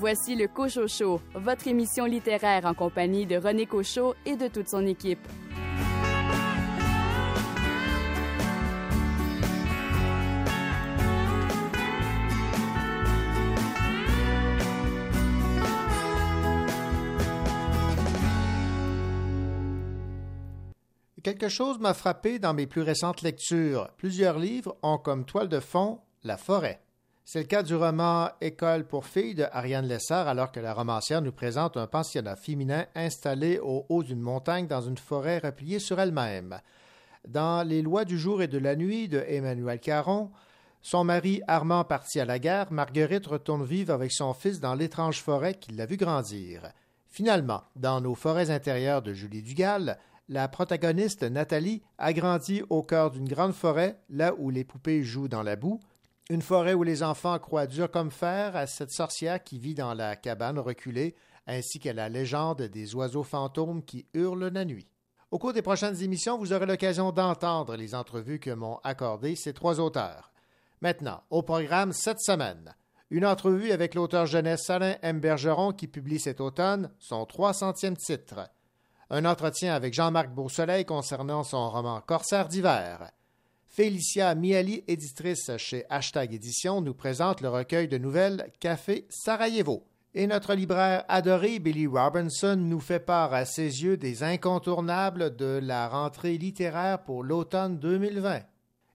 Voici le Cochot Show, votre émission littéraire en compagnie de René Cochot et de toute son équipe. Quelque chose m'a frappé dans mes plus récentes lectures. Plusieurs livres ont comme toile de fond la forêt. C'est le cas du roman École pour filles de Ariane Lessard, alors que la romancière nous présente un pensionnat féminin installé au haut d'une montagne dans une forêt repliée sur elle-même. Dans Les lois du jour et de la nuit de Emmanuel Caron, son mari Armand parti à la guerre, Marguerite retourne vivre avec son fils dans l'étrange forêt qui l'a vu grandir. Finalement, dans Nos forêts intérieures de Julie Dugal, la protagoniste Nathalie a grandi au cœur d'une grande forêt, là où les poupées jouent dans la boue, une forêt où les enfants croient dur comme fer à cette sorcière qui vit dans la cabane reculée, ainsi qu'à la légende des oiseaux fantômes qui hurlent la nuit. Au cours des prochaines émissions, vous aurez l'occasion d'entendre les entrevues que m'ont accordées ces trois auteurs. Maintenant, au programme cette semaine, une entrevue avec l'auteur jeunesse Alain M. Bergeron qui publie cet automne son 300e titre un entretien avec Jean-Marc Beausoleil concernant son roman Corsaire d'hiver. Félicia Miali, éditrice chez Hashtag Édition, nous présente le recueil de nouvelles Café Sarajevo. Et notre libraire adoré Billy Robinson nous fait part à ses yeux des incontournables de la rentrée littéraire pour l'automne 2020.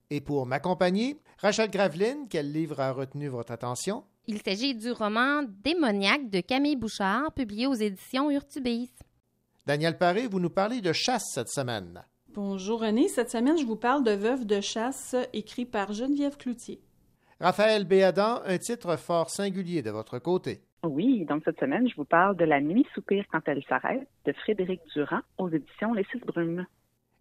Et pour m'accompagner, Rachel Graveline, quel livre a retenu votre attention? Il s'agit du roman Démoniaque de Camille Bouchard, publié aux éditions Urtubis. Daniel Paré, vous nous parlez de chasse cette semaine. Bonjour René, cette semaine je vous parle de Veuve de chasse écrit par Geneviève Cloutier. Raphaël Béadan, un titre fort singulier de votre côté. Oui, donc cette semaine, je vous parle de La nuit soupire quand elle s'arrête de Frédéric Durand aux éditions Les Six Brumes.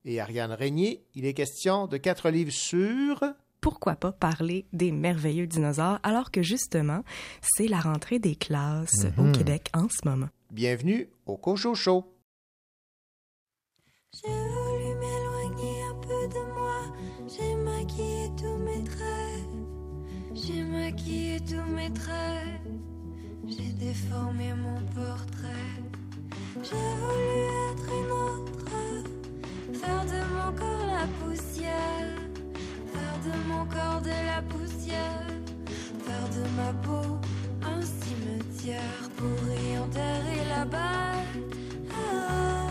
Et Ariane Régnier, il est question de quatre livres sur pourquoi pas parler des merveilleux dinosaures alors que justement, c'est la rentrée des classes au Mhm. Québec en ce moment. Bienvenue au Cochot Show. J'ai maquillé tous mes traits. J'ai déformé mon portrait. J'ai voulu être une autre. Faire de mon corps la poussière. Faire de mon corps de la poussière. Faire de ma peau un cimetière pour y enterrer la balle. Ah,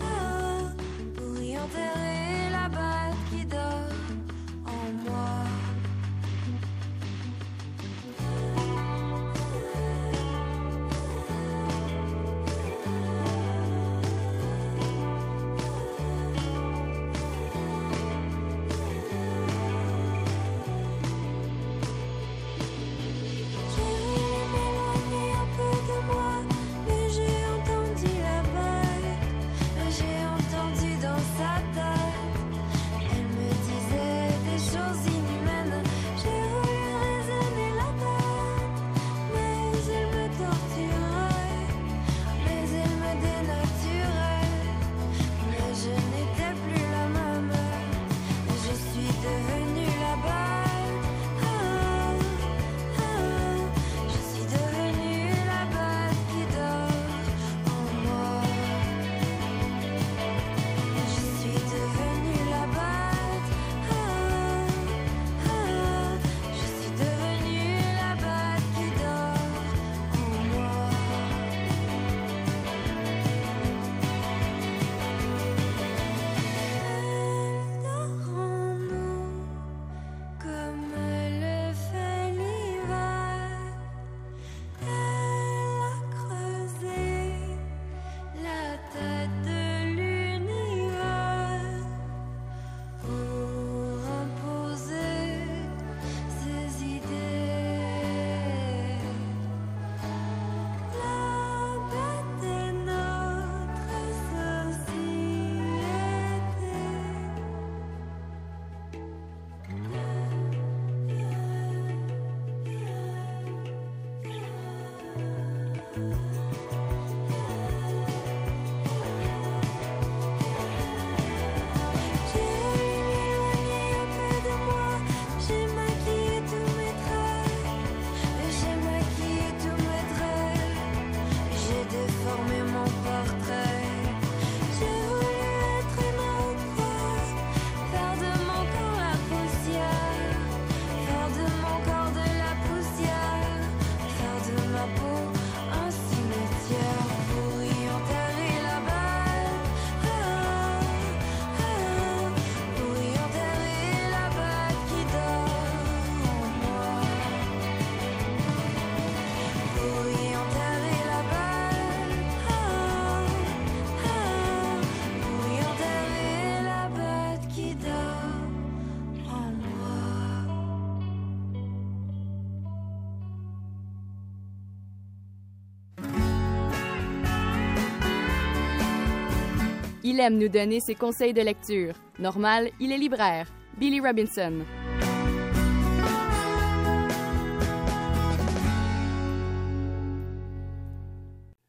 ah, pour y enterrer Il aime nous donner ses conseils de lecture. Normal, il est libraire. Billy Robinson.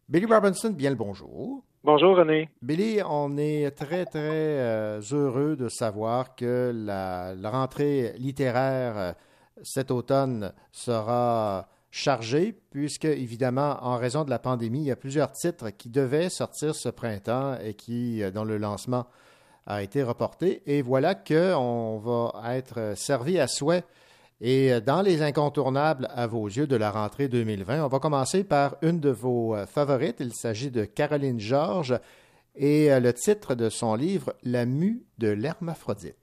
Billy Robinson, bien le bonjour. Bonjour René. Billy, on est très, très euh, heureux de savoir que la, la rentrée littéraire euh, cet automne sera chargée, puisque, évidemment, en raison de la pandémie, il y a plusieurs titres qui devaient sortir ce printemps et qui, euh, dont le lancement a été reporté. Et voilà qu'on va être servi à souhait et euh, dans les incontournables à vos yeux de la rentrée 2020, on va commencer par une de vos euh, favorites. Il s'agit de Caroline Georges et le titre de son livre La mue de l'hermaphrodite.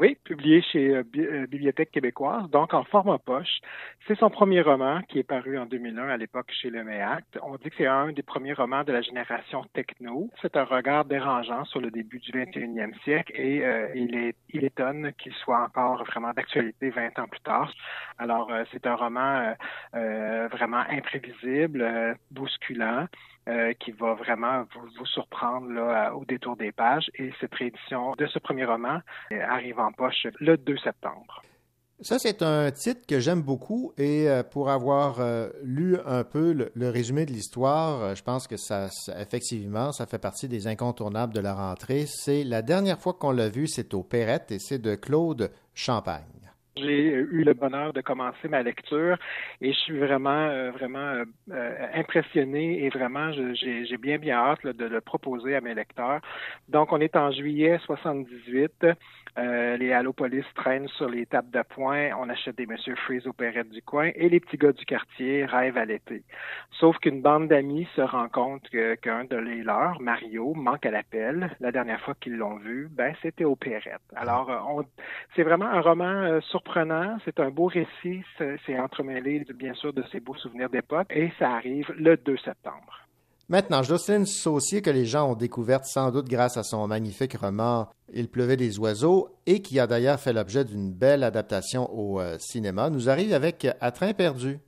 Oui, publié chez euh, euh, Bibliothèque québécoise, donc en format poche. C'est son premier roman qui est paru en 2001 à l'époque chez le MEACT. On dit que c'est un des premiers romans de la génération techno. C'est un regard dérangeant sur le début du 21e siècle et euh, il, est, il étonne qu'il soit encore vraiment d'actualité 20 ans plus tard. Alors, c'est un roman vraiment imprévisible, bousculant. Euh, qui va vraiment vous, surprendre là, au détour des pages. Et cette réédition de ce premier roman euh, arrive poche le 2 septembre. Ça, c'est un titre que j'aime beaucoup et euh, pour avoir lu un peu le, résumé de l'histoire, je pense que ça, effectivement, ça fait partie des incontournables de la rentrée. C'est la dernière fois qu'on l'a vu, c'est au Perrette et c'est de Claude Champagne. J'ai eu le bonheur de commencer ma lecture et je suis vraiment, euh, vraiment euh, euh, impressionné et vraiment, j'ai bien, bien hâte de le proposer à mes lecteurs. Donc, on est en juillet 78. Euh, les Allopolis traînent sur les tables de poing, on achète des Monsieur Freeze opérettes du coin et les petits gars du quartier rêvent à l'été. Sauf qu'une bande d'amis se rend compte qu'un de leurs, Mario, manque à l'appel. La dernière fois qu'ils l'ont vu, ben c'était opérette. Alors, c'est vraiment un roman euh, c'est un beau récit, c'est entremêlé bien sûr de ses beaux souvenirs d'époque et ça arrive le 2 septembre. Maintenant, Jocelyne Saucier, que les gens ont découverte sans doute grâce à son magnifique roman Il pleuvait des oiseaux et qui a d'ailleurs fait l'objet d'une belle adaptation au euh, cinéma, nous arrive avec À train perdu.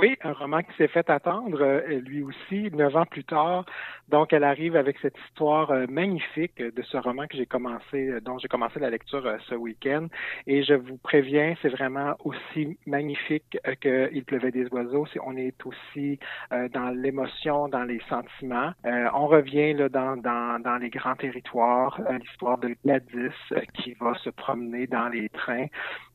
Oui, un roman qui s'est fait attendre, euh, lui aussi, neuf ans plus tard. Donc, elle arrive avec cette histoire euh, magnifique de ce roman que j'ai commencé, euh, dont j'ai commencé la lecture ce week-end. Et je vous préviens, c'est vraiment aussi magnifique que Il pleuvait des oiseaux. On est aussi dans l'émotion, dans les sentiments. on revient là, dans, dans, dans les grands territoires, l'histoire de Gladys qui va se promener dans les trains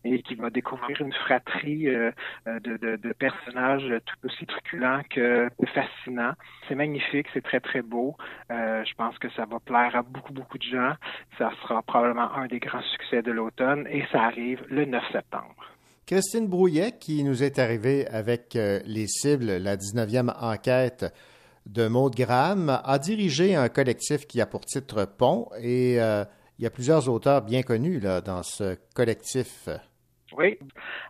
et qui va découvrir une fratrie de, de, de personnages tout aussi truculent que fascinant. C'est magnifique, c'est très, très beau. Euh, je pense que ça va plaire à beaucoup, beaucoup de gens. Ça sera probablement un des grands succès de l'automne et ça arrive le 9 septembre. Christine Brouillet, qui nous est arrivée avec euh, les cibles, la 19e enquête de Maud Graham, a dirigé un collectif qui a pour titre Pont et euh, il y a plusieurs auteurs bien connus là, dans ce collectif. Oui.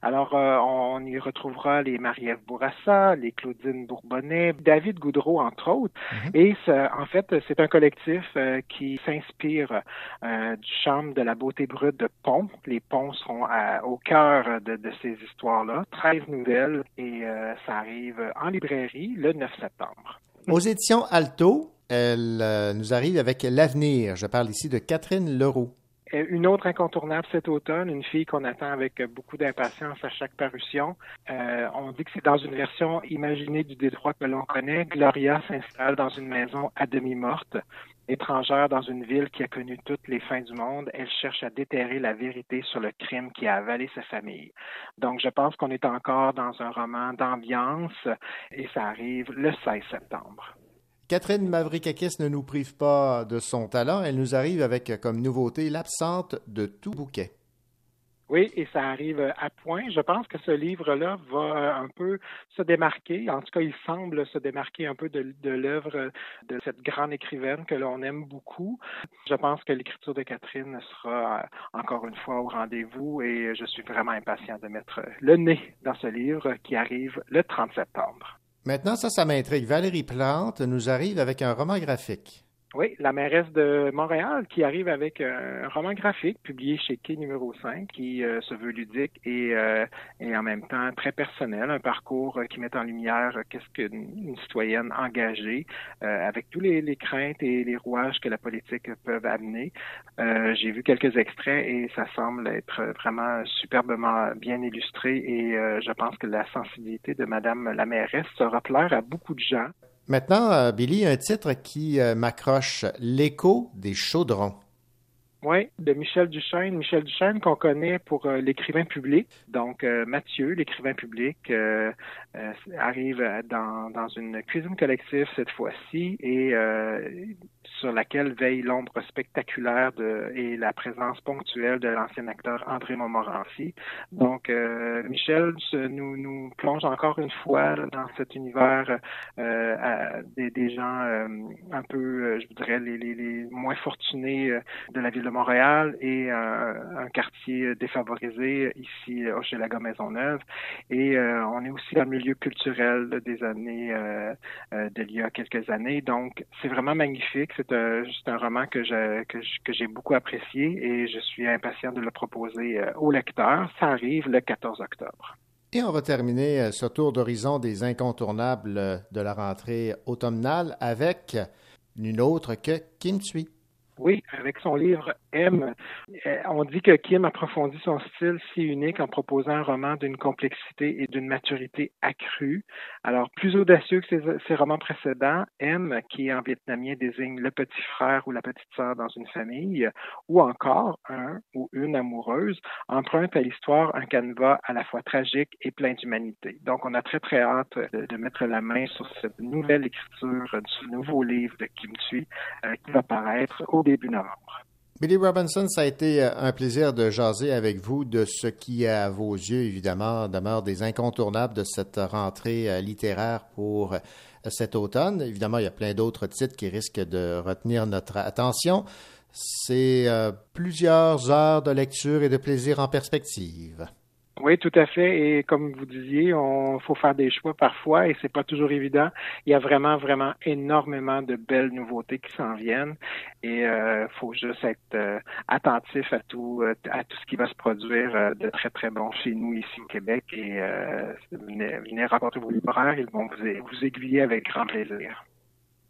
Alors, euh, on y retrouvera les Marie-Ève Bourassa, les Claudine Bourbonnais, David Goudreau, entre autres. Mhm. Et en fait, c'est un collectif euh, qui s'inspire euh, du charme de la beauté brute de Pont. Les ponts seront au cœur de, de ces histoires-là. 13 nouvelles et ça arrive en librairie le 9 septembre. Aux éditions Alto, elle nous arrive avec L'avenir. Je parle ici de Catherine Leroux. Euh, une autre incontournable cet automne, une fille qu'on attend avec beaucoup d'impatience à chaque parution. Euh, on dit que c'est dans une version imaginée du Détroit que l'on connaît. Gloria s'installe dans une maison à demi morte. Étrangère dans une ville qui a connu toutes les fins du monde, elle cherche à déterrer la vérité sur le crime qui a avalé sa famille. Donc, je pense qu'on est encore dans un roman d'ambiance et ça arrive le 16 septembre. Catherine Mavrikakis ne nous prive pas de son talent. Elle nous arrive avec comme nouveauté l'absente de tout bouquet. Oui, et ça arrive à point. Je pense que ce livre-là va un peu se démarquer. En tout cas, il semble se démarquer un peu de, de l'œuvre de cette grande écrivaine que l'on aime beaucoup. Je pense que l'écriture de Catherine sera encore une fois au rendez-vous et je suis vraiment impatient de mettre le nez dans ce livre qui arrive le 30 septembre. Maintenant, ça, ça m'intrigue. Valérie Plante nous arrive avec un roman graphique. Oui, la mairesse de Montréal qui arrive avec un roman graphique publié chez Quai numéro 5 qui euh, se veut ludique et, euh, et en même temps très personnel, un parcours qui met en lumière qu'est-ce qu'une citoyenne engagée euh, avec tous les, les, craintes et les rouages que la politique peuvent amener. J'ai vu quelques extraits et ça semble être vraiment superbement bien illustré et je pense que la sensibilité de Madame la mairesse sera plaire à beaucoup de gens. Maintenant, euh, Billy, un titre qui euh, m'accroche, L'écho des chaudrons. Oui, de Michel Duchesne. Michel Duchesne qu'on connaît pour euh, l'écrivain public. Donc euh, Mathieu, l'écrivain public, euh, arrive dans, une cuisine collective cette fois-ci et sur laquelle veille l'ombre spectaculaire de, et la présence ponctuelle de l'ancien acteur André Montmorency. Donc Michel nous, plonge encore une fois dans cet univers des, des, gens un peu, je dirais, les, les, les moins fortunés de la ville de Montréal et euh, un quartier défavorisé ici au Hochelaga Maisonneuve. Et euh, on est aussi dans le milieu culturel des années euh, d'il y a quelques années. Donc, c'est vraiment magnifique. C'est juste un roman que j'ai beaucoup apprécié et je suis impatient de le proposer aux lecteurs. Ça arrive le 14 octobre. Et on va terminer ce tour d'horizon des incontournables de la rentrée automnale avec une autre que Kim Tsui. Oui, avec son livre M, euh, on dit que Kim approfondit son style si unique en proposant un roman d'une complexité et d'une maturité accrue. Alors, plus audacieux que ses, romans précédents, M, qui en vietnamien désigne le petit frère ou la petite sœur dans une famille, ou encore un ou une amoureuse, emprunte à l'histoire un canevas à la fois tragique et plein d'humanité. Donc, on a très, très hâte de, mettre la main sur cette nouvelle écriture du nouveau livre de Kim Thuy euh, qui va paraître au début novembre. Billy Robinson, ça a été euh, un plaisir de jaser avec vous de ce qui, à vos yeux, évidemment, demeure des incontournables de cette rentrée euh, littéraire pour euh, cet automne. Évidemment, il y a plein d'autres titres qui risquent de retenir notre attention. C'est plusieurs heures de lecture et de plaisir en perspective. Oui, tout à fait. Et comme vous disiez, on faut faire des choix parfois et c'est pas toujours évident. Il y a vraiment, vraiment énormément de belles nouveautés qui s'en viennent et il euh, faut juste être euh, attentif à tout, euh, à tout ce qui va se produire de très, très bon chez nous ici au Québec et venez, venez, rencontrer vos libraires. Ils vont vous, vous aiguiller avec grand plaisir.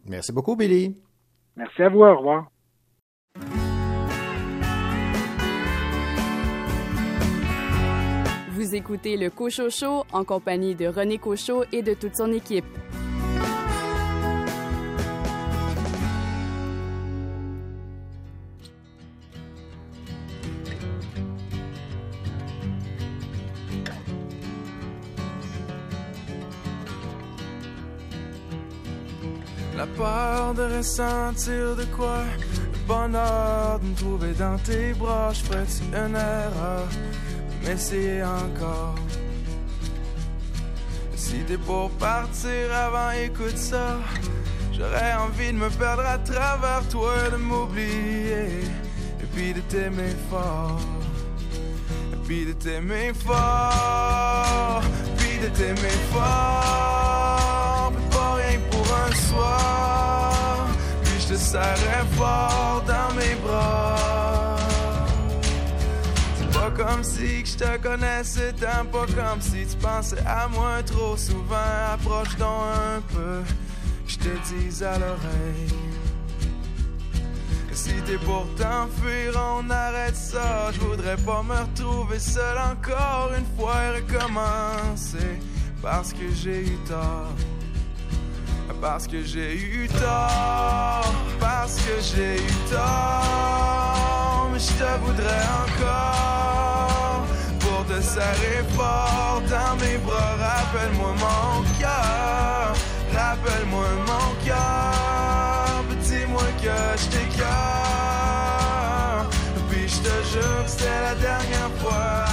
Merci beaucoup, Billy. Merci à vous. Au revoir. Vous écoutez le Cochot Show en compagnie de René Cochot et de toute son équipe. La peur de ressentir de quoi, le bonheur de me trouver dans tes bras, je ferais une erreur? M'essayer encore. Si t'es pour partir avant, écoute ça. J'aurais envie de me perdre à travers toi, de m'oublier. Et puis de t'aimer fort. Et puis de t'aimer fort. Puis de t'aimer fort. Mais pas rien pour un soir. Puis je te serrais fort comme si je te connaissais tant, pas comme si tu pensais à moi trop souvent. Approche donc un peu, je te dis à l'oreille. Si t'es pour t'enfuir, on arrête ça. Je voudrais pas me retrouver seul encore une fois et recommencer. Parce que j'ai eu tort. Parce que j'ai eu tort. Parce que j'ai eu tort. Mais je te voudrais encore te serrer fort dans mes bras. Rappelle-moi mon cœur, rappelle-moi mon cœur. Dis-moi que je t'écœure. Puis je te jure c'est la dernière fois.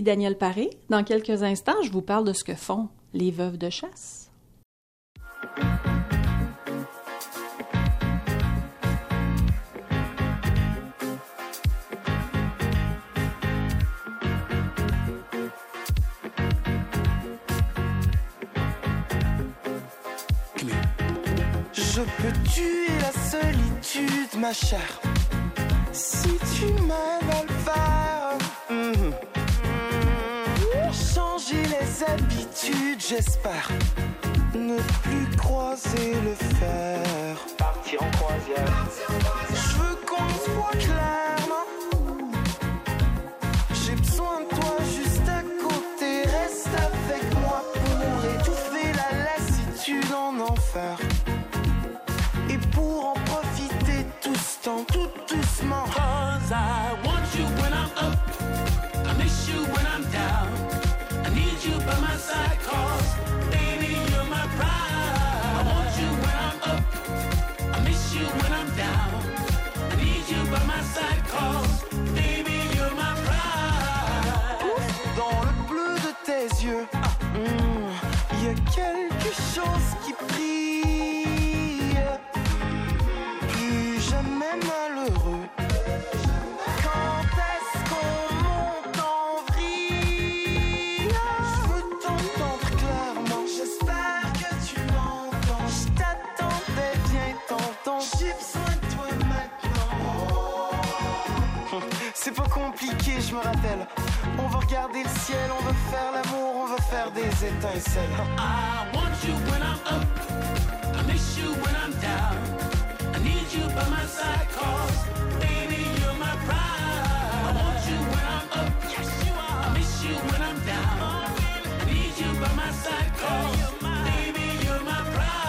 Daniel Paré. Dans quelques instants, je vous parle de ce que font les veuves de chasse. Je peux tuer la solitude, ma chère. Si tu m'aides habitudes, j'espère. Ne plus croiser le fer. Partir en croisière. Je veux qu'on se voit clairement. J'ai besoin de toi juste à côté. Reste avec moi pour étouffer la lassitude en enfer. Et pour en profiter tout ce temps, tout doucement. Cause I want you when I'm up. By my side cause baby you're my pride. I want you when I'm up. I miss you when I'm down. I need you by my side cause baby you're my pride. Dans le bleu de tes yeux, il y a quelque chose je me rappelle. On va regarder le ciel, on veut faire l'amour, on veut faire des étincelles. I want you when I'm up. I miss you when I'm down. I need you by my side cause baby you're my pride. I want you when I'm up. Yes you are. I miss you when I'm down. I need you by my side cause baby you're my pride.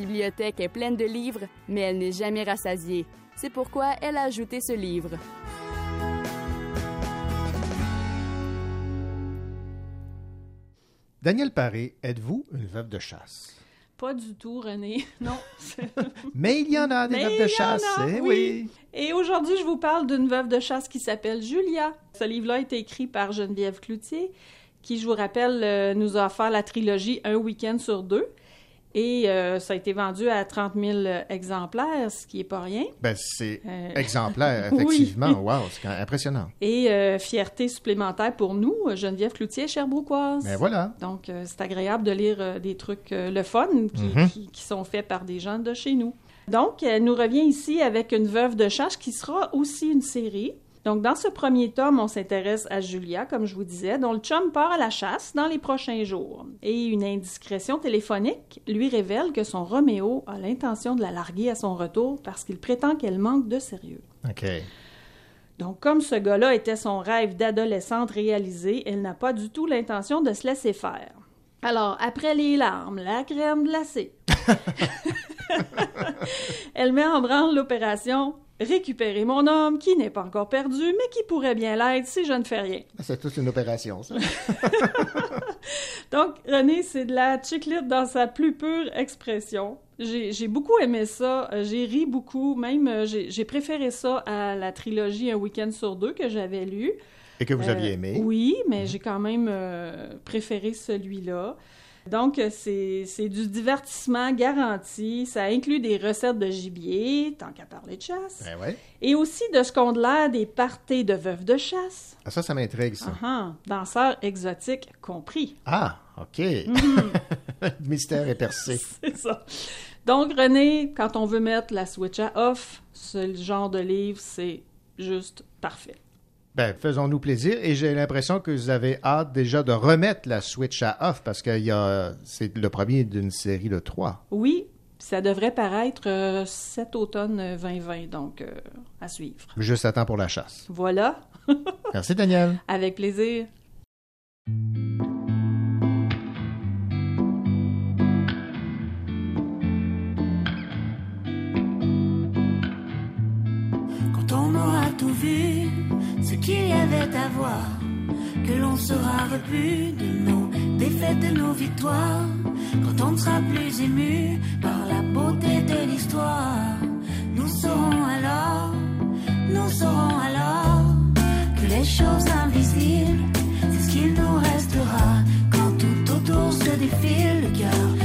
Bibliothèque est pleine de livres, mais elle n'est jamais rassasiée. C'est pourquoi elle a ajouté ce livre. Daniel Paré, êtes-vous une veuve de chasse? Pas du tout, René. Non. Mais il y en a des Mais veuves de chasse, a, eh oui. oui. Et aujourd'hui, je vous parle d'une veuve de chasse qui s'appelle Julia. Ce livre-là a été écrit par Geneviève Cloutier, qui, je vous rappelle, euh, nous a offert la trilogie Un week-end sur deux. Et euh, ça a été vendu à 30 000 exemplaires, ce qui n'est pas rien. Ben, c'est Euh, exemplaire, oui. effectivement. Wow, c'est impressionnant. Et euh, fierté supplémentaire pour nous, Geneviève Cloutier, Cherbrouquoise. Ben voilà. Donc, euh, c'est agréable de lire des trucs le fun qui, Mhm. qui- qui sont faits par des gens de chez nous. Donc, elle nous revient ici avec une veuve de chasse qui sera aussi une série. Donc, dans ce premier tome, on s'intéresse à Julia, comme je vous disais, dont le chum part à la chasse dans les prochains jours. Et une indiscrétion téléphonique lui révèle que son Roméo a l'intention de la larguer à son retour parce qu'il prétend qu'elle manque de sérieux. OK. Donc, comme ce gars-là était son rêve d'adolescente réalisé, elle n'a pas du tout l'intention de se laisser faire. Alors, après les larmes, la crème glacée, elle met en branle l'opération Récupérer mon homme qui n'est pas encore perdu, mais qui pourrait bien l'être si je ne fais rien. C'est toute une opération, ça. Donc, René, c'est de la chiclite dans sa plus pure expression. J'ai beaucoup aimé ça. Euh, J'ai ri beaucoup. Même, euh, j'ai préféré ça à la trilogie Un week-end sur deux que j'avais lu. Et que vous Euh, aviez aimé. Oui, mais j'ai quand même euh, préféré celui-là. Donc, c'est du divertissement garanti. Ça inclut des recettes de gibier, tant qu'à parler de chasse. Ben ouais. Et aussi de ce qu'on de l'air des parties de veuves de chasse. Ah, ça, ça m'intrigue, ça. Ah, danseurs exotiques compris. Ah, OK. Mystère est percé. C'est ça. Donc, René, quand on veut mettre la switch à off, ce genre de livre, c'est juste parfait. Ben, faisons-nous plaisir. Et j'ai l'impression que vous avez hâte déjà de remettre la Switch à off parce que il y a, c'est le premier d'une série de trois. Oui, ça devrait paraître euh, cet automne euh, 2020, donc euh, à suivre. Juste à temps pour la chasse. Voilà, Merci, Daniel. avec plaisir. Quand on aura tout vu, ce qu'il y avait à voir, que l'on sera repu de nos défaites, de nos victoires, quand on sera plus ému par la beauté de l'histoire, nous saurons alors, nous saurons alors que les choses invisibles, c'est ce qu'il nous restera quand tout autour se défile, le cœur,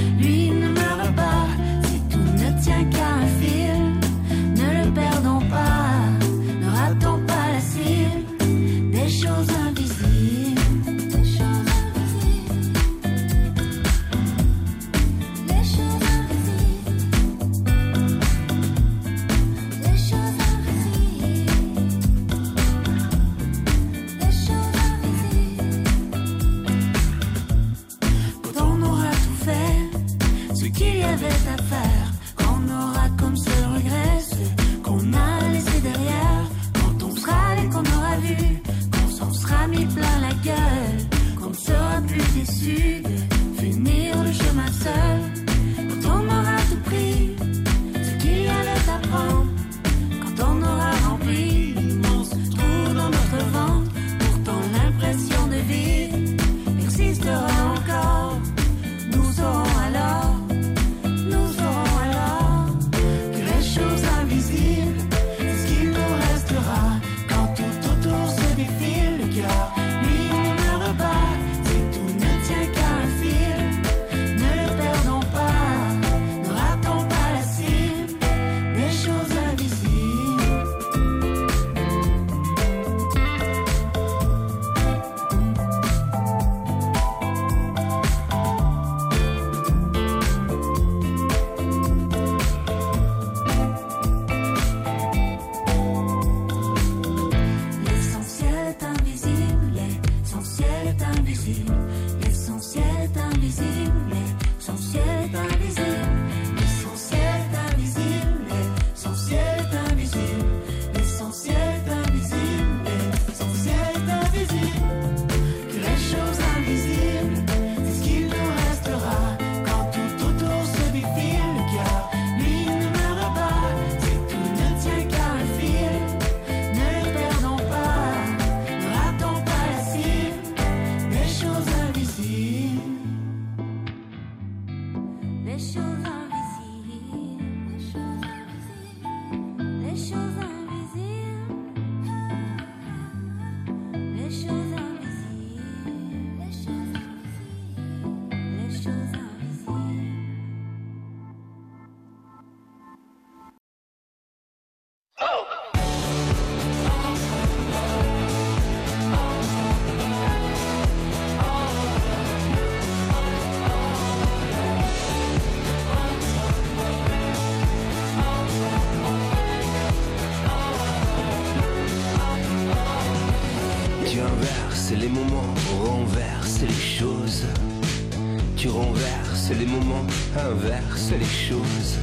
inverses les choses.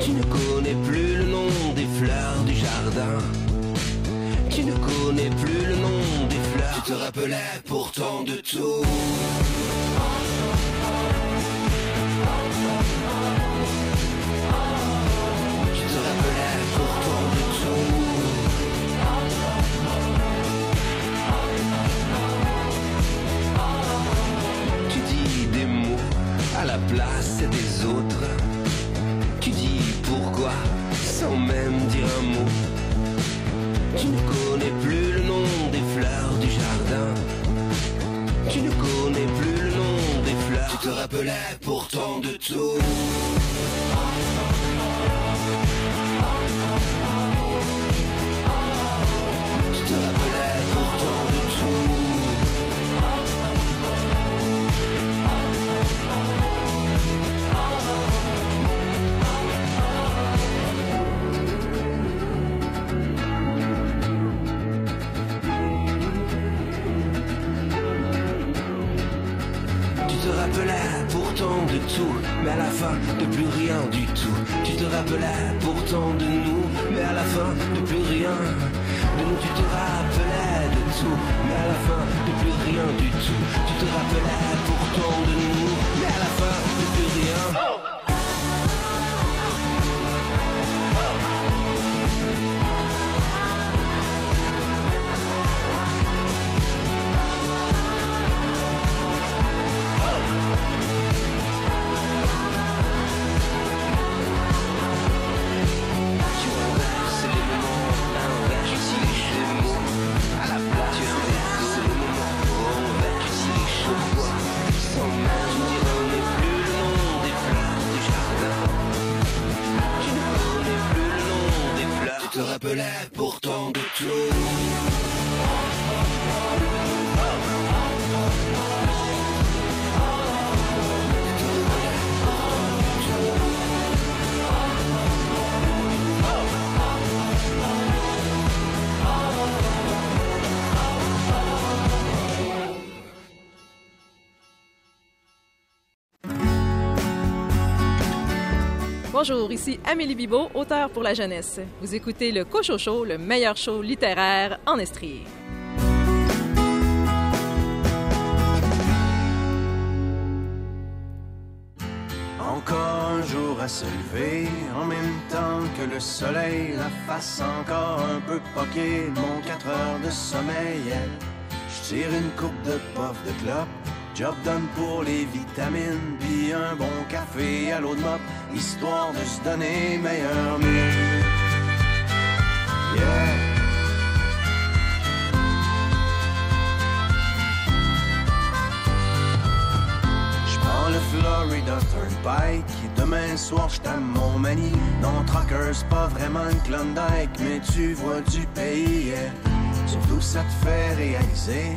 Tu ne connais plus le nom des fleurs du jardin. Tu ne connais plus le nom des fleurs. Tu te rappelais pourtant de tout. Bonjour, ici Amélie Bibot, auteure pour la jeunesse. Vous écoutez le Cocho Show, le meilleur show littéraire en Estrie. Encore un jour à se lever, en même temps que le soleil, la face encore un peu poquée, mon 4 heures de sommeil. Je tire une coupe de puff de clope, job done pour les vitamines, puis un bon café à l'eau de mop, histoire de se donner meilleur mieux. Yeah. Je prends le Florida Turnpike et demain soir je t'aime mon mani. Non, Trucker, c'est pas vraiment une Klondike, mais tu vois du pays. yeah. Surtout ça te fait réaliser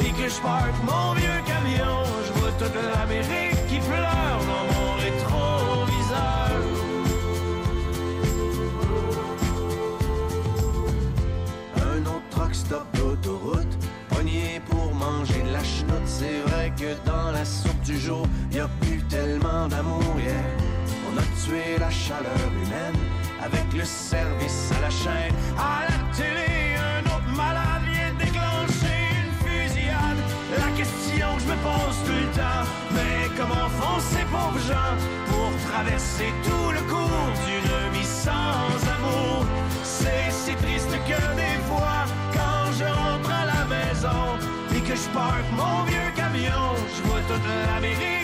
et que je parque mon vieux camion, je vois toute l'Amérique qui pleure dans mon rétroviseur. Un autre truck stop d'autoroute, pogne que dans la soupe du jour, y a plus tellement d'amour, yeah. On a tué la chaleur humaine avec le service à la chaîne. À la télé, question que je me pose tout le temps, mais comment font ces pauvres gens pour traverser tout le cours d'une vie sans amour? C'est si triste que des fois, quand je rentre à la maison et que je parque mon vieux camion, je vois toute qui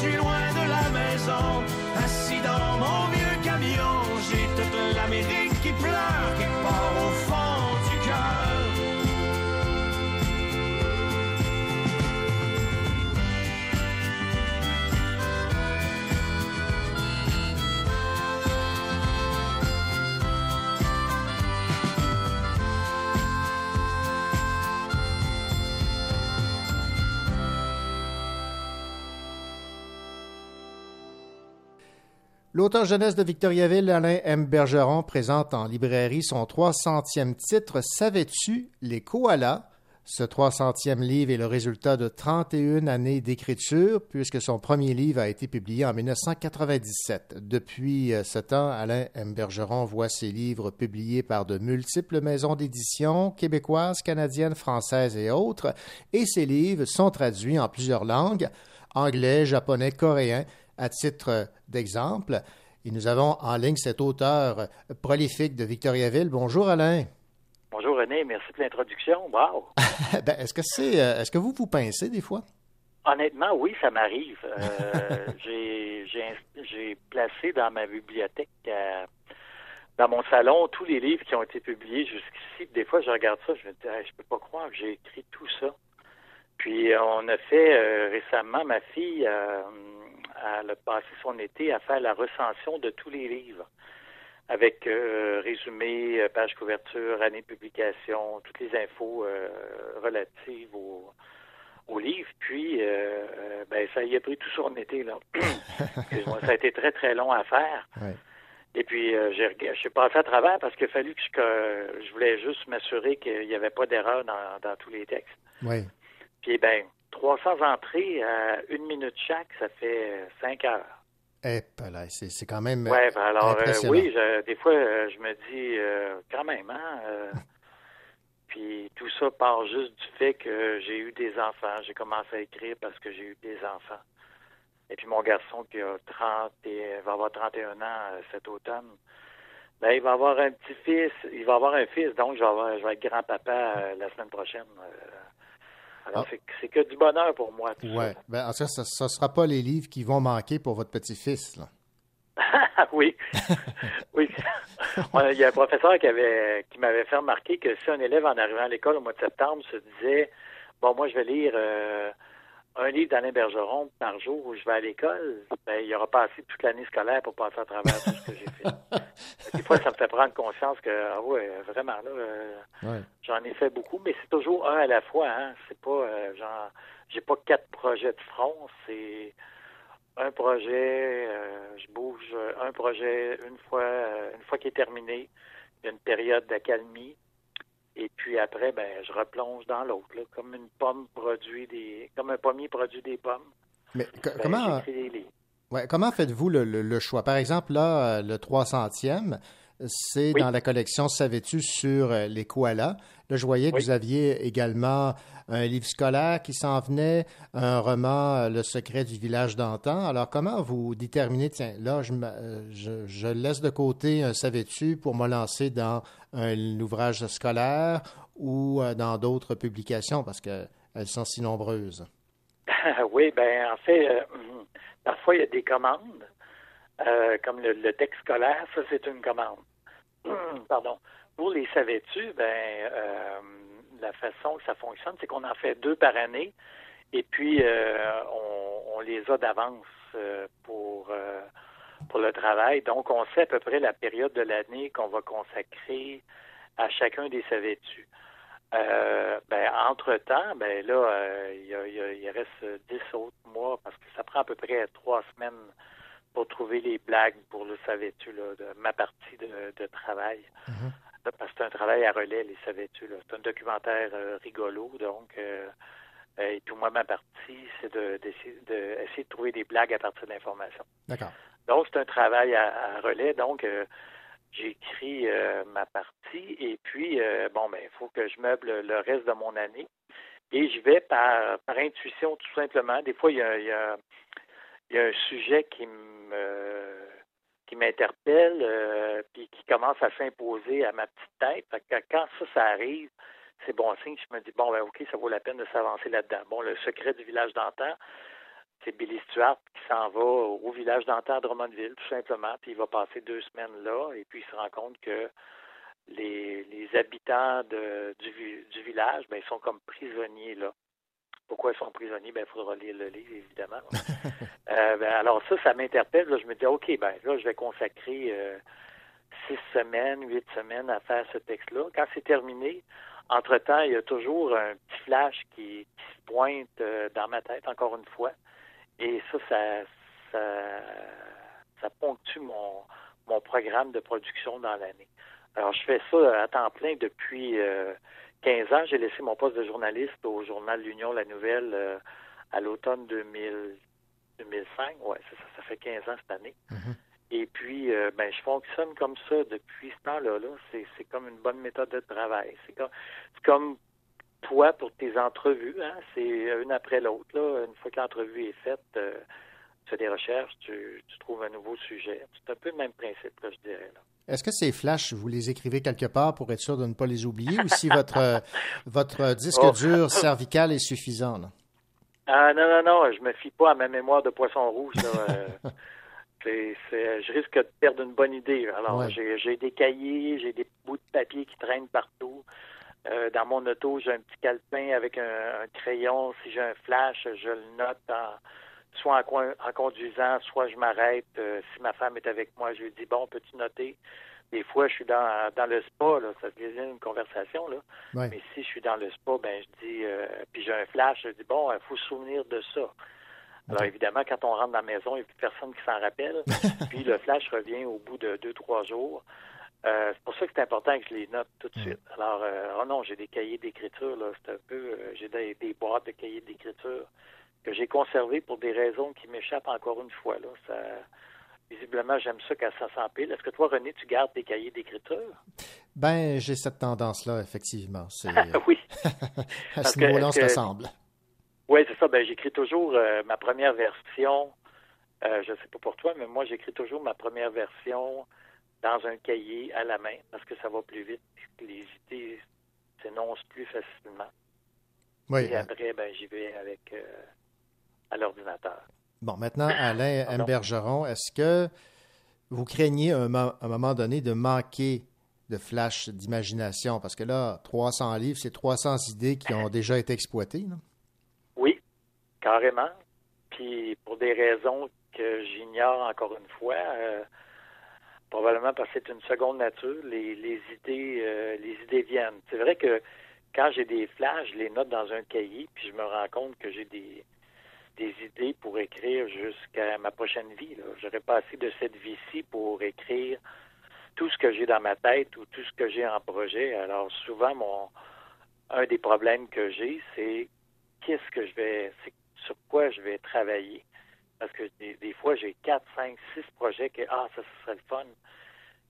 suis loin de la maison, assis dans mon vieux camion, j'ai toute l'Amérique qui pleure quelque part au fond L'auteur jeunesse de Victoriaville, Alain M. Bergeron, présente en librairie son 300e titre Savais-tu les koalas? Ce 300e livre est le résultat de 31 années d'écriture, puisque son premier livre a été publié en 1997. Depuis euh, ce temps, Alain M. Bergeron voit ses livres publiés par de multiples maisons d'édition québécoises, canadiennes, françaises et autres, et ses livres sont traduits en plusieurs langues, anglais, japonais, coréen, à titre d'exemple. Et nous avons en ligne cet auteur prolifique de Victoriaville. Bonjour Alain. Bonjour René, merci de l'introduction. Wow! Ben, est-ce que c'est euh, est-ce que vous vous pincez des fois? Honnêtement, oui, ça m'arrive. Euh, j'ai- placé dans ma bibliothèque, euh, dans mon salon, tous les livres qui ont été publiés jusqu'ici. Des fois, je regarde ça, je me dis, Hey, je peux pas croire que j'ai écrit tout ça. Puis, on a fait euh, récemment, ma fille, euh, elle a passé son été à faire la recension de tous les livres avec euh, résumé, euh, page couverture, année de publication, toutes les infos euh, relatives au, au livre. Puis, euh, ben, ça y a pris tout son été. Là. Ça a été très, très long à faire. Ouais. Et puis, je suis passé à travers parce qu'il a fallu que je, que je voulais juste m'assurer qu'il n'y avait pas d'erreur dans, dans tous les textes. Oui. Puis, ben, 300 entrées à une minute chaque, ça fait euh, cinq heures. Eh, là, c'est c'est quand même Ouais, ben alors, euh, oui, je- des fois, euh, je me dis, euh, quand même, hein. euh, puis tout ça part juste du fait que j'ai eu des enfants. J'ai commencé à écrire parce que j'ai eu des enfants. Et puis mon garçon qui a 30 et va avoir 31 ans euh, cet automne, ben, il va avoir un petit-fils, il va avoir un fils, donc je vais, avoir, je vais être grand-papa euh, la semaine prochaine. Alors, Ah. c'est- que du bonheur pour moi. Ouais. Ben, en tout cas, ce ne sera pas les livres qui vont manquer pour votre petit-fils. là. oui. oui. Il y a un professeur qui avait qui m'avait fait remarquer que si un élève en arrivant à l'école au mois de septembre se disait Bon, moi je vais lire euh, un livre d'Alain Bergeron par jour où je vais à l'école, ben, il aura passé toute l'année scolaire pour passer à travers tout ce que j'ai fait. Des fois, ça me fait prendre conscience que ah ouais, vraiment là, euh, Ouais. J'en ai fait beaucoup, mais c'est toujours un à la fois. Hein. C'est pas euh, genre, j'ai pas quatre projets de front. C'est un projet, euh, je bouge un projet une fois, une fois qu'il est terminé. Il y a une période d'accalmie. Et puis après, ben, je replonge dans l'autre, là, comme une pomme produit des, comme un pommier produit des pommes. Mais Ben, comment, ouais, comment faites-vous le, le- le choix? Par exemple, là, euh, le 300e, c'est Oui. dans la collection Savais-tu sur euh, les koalas? Là, je voyais que Oui. vous aviez également un livre scolaire qui s'en venait, un roman euh, Le secret du village d'antan. Alors, comment vous déterminez, tiens, là, je, euh, je, je laisse de côté un Savais-tu pour me lancer dans un ouvrage scolaire ou dans d'autres publications? Parce qu'elles sont si nombreuses? oui, ben en fait, euh, parfois il y a des commandes, euh, comme le, le texte scolaire, ça c'est une commande. Pardon. Pour les savais-tu, ben euh, la façon que ça fonctionne, c'est qu'on en fait deux par année, et puis euh, on, les a d'avance euh, pour pour le travail. Donc on sait à peu près la période de l'année qu'on va consacrer à chacun des savais-tu. Ben, entre-temps, ben là, il, y y reste dix autres mois parce que ça prend à peu près trois semaines pour trouver les blagues pour le savais-tu, là, de ma partie de, de travail. Là, Parce que c'est un travail à relais, les savais-tu. là. C'est un documentaire euh, rigolo, donc euh, euh, et puis moi, ma partie, c'est de, d'essayer, de, essayer de trouver des blagues à partir d'informations. D'accord. Donc, c'est un travail à, à relais. Donc, euh, j'écris ma partie et puis, bon, ben, il faut que je meuble le reste de mon année. Et je vais par, par intuition, tout simplement. Des fois, il y a, il y a, il y a un sujet qui me qui m'interpelle, euh, puis qui commence à s'imposer à ma petite tête. Quand ça, ça arrive, c'est bon signe. Je me dis, bon, ben, OK, ça vaut la peine de s'avancer là-dedans. Bon, le secret du village d'antan, c'est Billy Stewart qui s'en va au village d'antan à Drummondville, tout simplement, puis il va passer deux semaines là, et puis il se rend compte que les, les habitants du, du village, ben, ils sont comme prisonniers là. Pourquoi ils sont prisonniers? Ben, il faudra lire le livre, évidemment. Euh, ben, alors ça, ça m'interpelle. Je me dis, OK, ben là, je vais consacrer euh, six semaines, huit semaines à faire ce texte-là. Quand c'est terminé, entre-temps, il y a toujours un petit flash qui, se pointe euh, dans ma tête, encore une fois. Et ça, ça, ça, ponctue mon, programme de production dans l'année. Alors, je fais ça à temps plein depuis 15 ans. J'ai laissé mon poste de journaliste au journal L'Union, la Nouvelle, euh, à l'automne 2000 2005. Ouais, ça, ça fait 15 ans cette année. Et puis, euh, ben, je fonctionne comme ça depuis ce temps-là. Là. C'est, comme une bonne méthode de travail. C'est comme, comme toi pour tes entrevues. Hein? C'est une après l'autre. Une fois que l'entrevue est faite, euh, tu fais des recherches, tu, tu trouves un nouveau sujet. C'est un peu le même principe, je dirais. Là. Est-ce que ces flashs, vous les écrivez quelque part pour être sûr de ne pas les oublier ou si votre, euh, votre disque Oh. dur cervical est suffisant? là? Ah non, non, non, je me fie pas à ma mémoire de poisson rouge. Là. Euh, je risque de perdre une bonne idée. Alors, Ouais. j'ai, j'ai des cahiers, j'ai des bouts de papier qui traînent partout. Euh, dans mon auto, j'ai un petit calepin avec un, un crayon. Si j'ai un flash, je le note en, soit en, coin- en conduisant, soit je m'arrête. Euh, si ma femme est avec moi, je lui dis, bon, peux-tu noter? Des fois, je suis dans, dans le spa, là, ça devient une conversation, là. Ouais. Mais si je suis dans le spa, ben je dis, euh, puis j'ai un flash, je dis, bon, il faut se souvenir de ça. Alors évidemment, quand on rentre dans la maison, il n'y a plus personne qui s'en rappelle. puis le flash revient au bout de deux, trois jours. Euh, c'est pour ça que c'est important que je les note tout de suite. Alors, euh, oh non, j'ai des cahiers d'écriture, là, c'est un peu, euh, j'ai des, des boîtes de cahiers d'écriture que j'ai conservées pour des raisons qui m'échappent encore une fois. Là. Ça, visiblement, j'aime ça quand ça s'empile. Est-ce que toi, René, tu gardes tes cahiers d'écriture? Ben, j'ai cette tendance-là, effectivement. Euh, oui. à Parce ce que- niveau-là, on se ressemble. Oui, c'est ça. Ben, j'écris toujours euh, ma première version. Euh, je sais pas pour toi, mais moi, j'écris toujours ma première version dans un cahier à la main parce que ça va plus vite. Les idées s'énoncent plus facilement. Oui. Et après, ben, j'y vais avec euh, à l'ordinateur. Bon, maintenant, Alain M. Bergeron, est-ce que vous craignez un, mo- un moment donné de manquer de flash d'imagination? Parce que là, 300 livres, c'est 300 idées qui ont déjà été exploitées. là. Oui, carrément. Puis pour des raisons que j'ignore encore une fois, euh, probablement parce que c'est une seconde nature, les, les idées euh, les idées viennent. C'est vrai que quand j'ai des flashs, je les note dans un cahier, puis je me rends compte que j'ai des des idées pour écrire jusqu'à ma prochaine vie. J'aurais pas assez de cette vie-ci pour écrire tout ce que j'ai dans ma tête ou tout ce que j'ai en projet. Alors souvent, mon un des problèmes que j'ai, c'est qu'est-ce que je vais, sur quoi je vais travailler. Parce que des, fois, j'ai quatre, cinq, six projets que, ah, ça, serait le fun.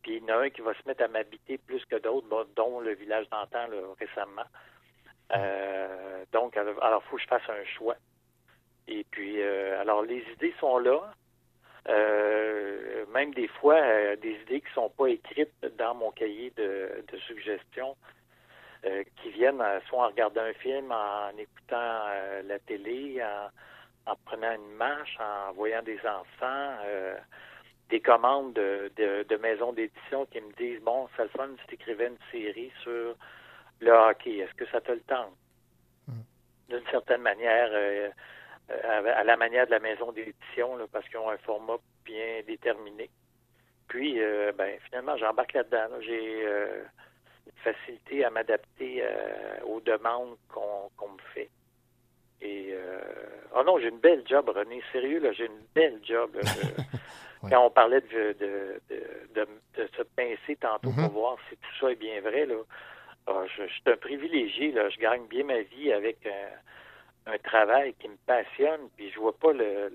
Puis il y en a un qui va se mettre à m'habiter plus que d'autres, dont le village d'antan, récemment. Euh, donc, alors, alors, faut que je fasse un choix. Et puis, euh, alors, les idées sont là. Euh, même des fois, euh, des idées qui sont pas écrites dans mon cahier de, de suggestions, euh, qui viennent soit en regardant un film, en écoutant la télé, en, en prenant une marche, en voyant des enfants, euh, des commandes de, de, de maisons d'édition qui me disent Bon, ça le fun si tu écrivais une série sur le hockey, est-ce que ça te le tente? D'une certaine manière, à la manière de la maison d'édition, parce qu'ils ont un format bien déterminé. Puis, euh, ben, finalement, j'embarque là-dedans. là. J'ai euh, une facilité à m'adapter euh, aux demandes qu'on me fait. Et euh, oh non, j'ai une belle job, René. Sérieux, là, j'ai une belle job. là. Quand on parlait de, de, de, de, de se pincer tantôt pour voir si tout ça est bien vrai, là, ah, je, je suis un privilégié. Là. Je gagne bien ma vie avec un, un travail qui me passionne. Puis je vois pas le,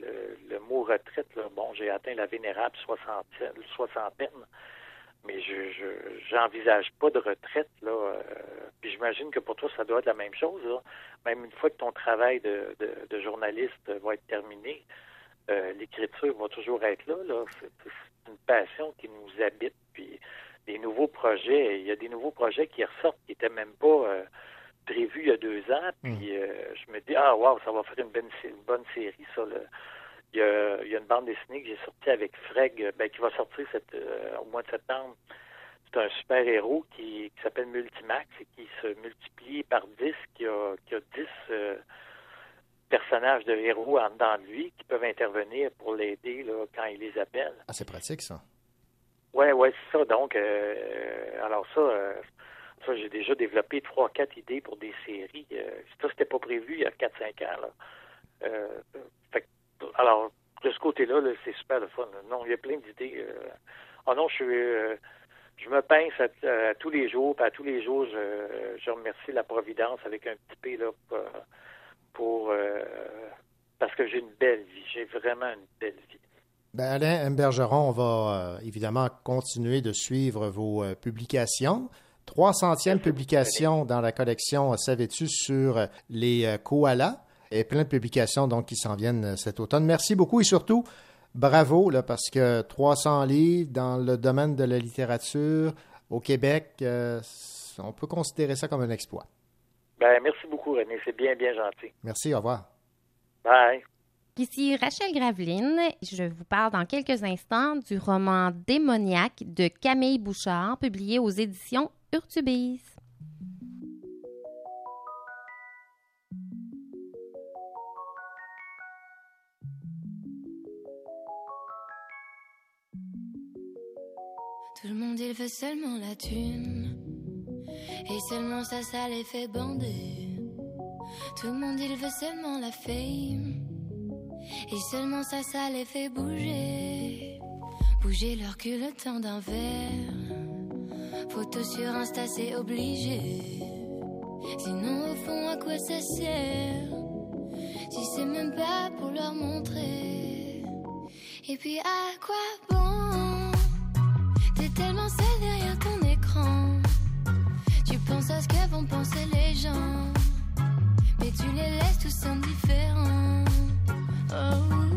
le, mot retraite. Là. Bon, j'ai atteint la vénérable soixantaine, soixantaine mais je je j'envisage pas de retraite là. euh, puis j'imagine que pour toi ça doit être la même chose là. Même une fois que ton travail de, de, de journaliste va être terminé, euh, l'écriture va toujours être là. là. C'est une passion qui nous habite. Puis des nouveaux projets, il y a des nouveaux projets qui ressortent qui étaient même pas euh, prévus il y a deux ans. Puis euh, je me dis ah wow ça va faire une bonne sé- une bonne série ça. là. Il y, a, il y a une bande dessinée que j'ai sortie avec Freg, euh, ben, qui va sortir cette, euh, au mois de septembre. C'est un super-héros qui, qui s'appelle Multimax et qui se multiplie par 10, qui a, qui a 10 euh, personnages de héros en dedans de lui qui peuvent intervenir pour l'aider quand il les appelle. Ah, c'est pratique, ça. Ouais, ouais, c'est ça. Donc, euh, alors ça, euh, ça j'ai déjà développé trois, quatre idées pour des séries. Euh, ça, c'était pas prévu il y a 4-5 ans. Euh, alors, de ce côté-là, là, c'est super le fun. Non, il y a plein d'idées. Euh. Ah non, je suis, je me pince à, à tous les jours, puis à tous les jours, je, remercie la Providence avec un petit P pour, parce que j'ai une belle vie. J'ai vraiment une belle vie. Ben, Alain M. Bergeron, on va évidemment continuer de suivre vos publications. 300e publication dans la collection euh, Savais-tu sur euh, les euh, koalas et plein de publications donc qui s'en viennent cet automne. Merci beaucoup et surtout bravo là, parce que 300 livres dans le domaine de la littérature au Québec, euh, on peut considérer ça comme un exploit. Ben, merci beaucoup, René. C'est bien, bien gentil. Merci, au revoir. Bye. Ici Rachel Graveline. Je vous parle dans quelques instants du roman Démoniaque de Camille Bouchard, publié aux éditions Tout le monde il veut seulement la thune. Et seulement ça ça les fait bander. Tout le monde il veut seulement la fame. Et seulement ça ça les fait bouger. Bouger leur cul le temps d'un verre Photo sur Insta c'est obligé Sinon au fond à quoi ça sert? Si c'est même pas pour leur montrer Et puis à quoi bon? T'es tellement seul derrière ton écran. Tu penses à ce que vont penser les gens. Mais tu les laisses tous indifférents. Oh.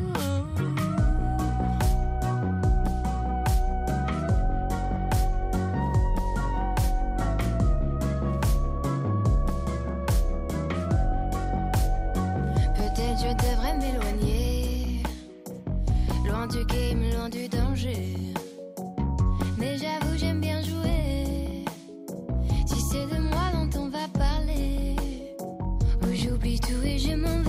Je m'en vais.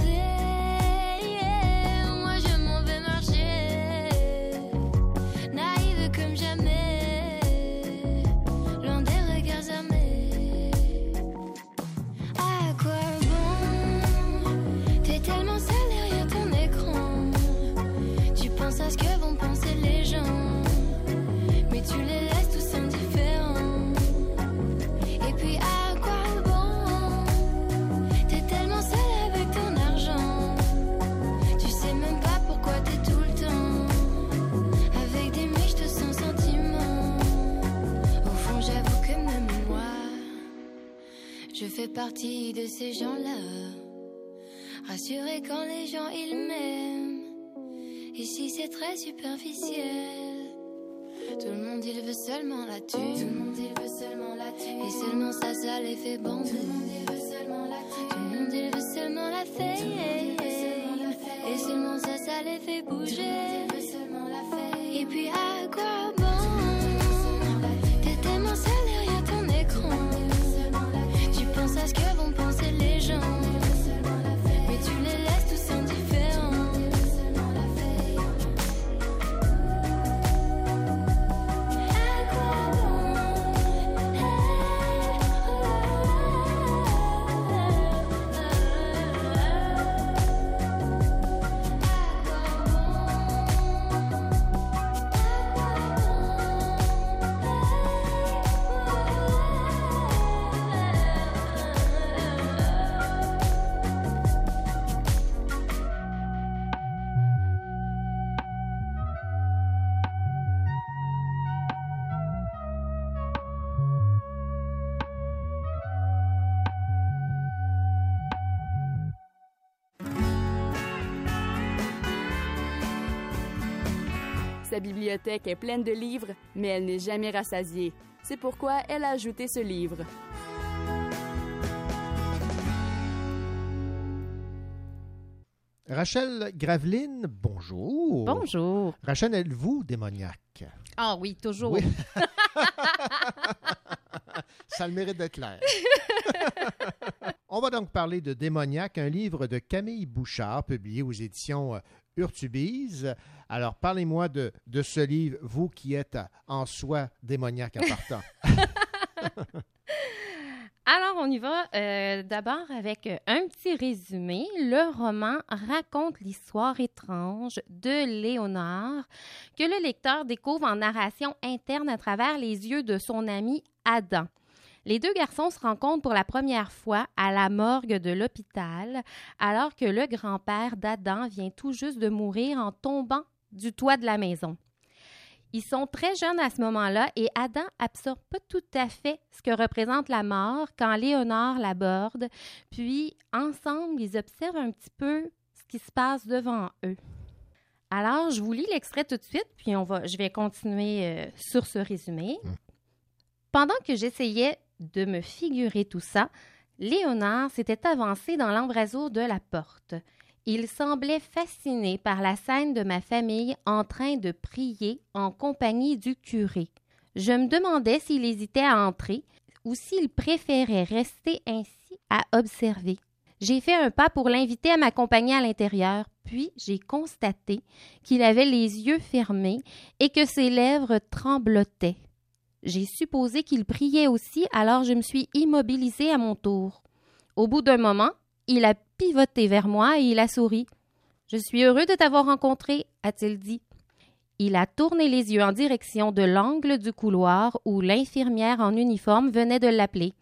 partie de ces gens-là. Rassurés quand les gens ils m'aiment. Ici c'est très superficiel. Tout le monde il veut seulement la tue. Tout le monde il veut seulement la tue. Et seulement ça, ça les fait bander. Tout le monde il veut seulement la tue. Et seulement ça, ça les fait bouger. Et puis à quoi sa bibliothèque est pleine de livres, mais elle n'est jamais rassasiée. C'est pourquoi elle a ajouté ce livre. Rachel Graveline, bonjour. Bonjour. Rachel, êtes-vous démoniaque? Ah oui, toujours. Oui. Ça a le mérite d'être clair. On va donc parler de Démoniaque, un livre de Camille Bouchard, publié aux éditions euh, Urtubise. Alors, parlez-moi de, de ce livre, vous qui êtes en soi démoniaque en partant. Alors, on y va euh, d'abord avec un petit résumé. Le roman raconte l'histoire étrange de Léonard que le lecteur découvre en narration interne à travers les yeux de son ami Adam. Les deux garçons se rencontrent pour la première fois à la morgue de l'hôpital, alors que le grand-père d'Adam vient tout juste de mourir en tombant du toit de la maison. Ils sont très jeunes à ce moment-là et Adam absorbe pas tout à fait ce que représente la mort quand Léonard l'aborde, puis ensemble, ils observent un petit peu ce qui se passe devant eux. Alors, je vous lis l'extrait tout de suite, puis on va, je vais continuer euh, sur ce résumé. Pendant que j'essayais de me figurer tout ça, Léonard s'était avancé dans l'embrasure de la porte. Il semblait fasciné par la scène de ma famille en train de prier en compagnie du curé. Je me demandais s'il hésitait à entrer ou s'il préférait rester ainsi à observer. J'ai fait un pas pour l'inviter à m'accompagner à l'intérieur, puis j'ai constaté qu'il avait les yeux fermés et que ses lèvres tremblotaient. J'ai supposé qu'il priait aussi, alors je me suis immobilisée à mon tour. Au bout d'un moment, il a pivoté vers moi et il a souri. Je suis heureux de t'avoir rencontré, a-t-il dit. Il a tourné les yeux en direction de l'angle du couloir où l'infirmière en uniforme venait de l'appeler.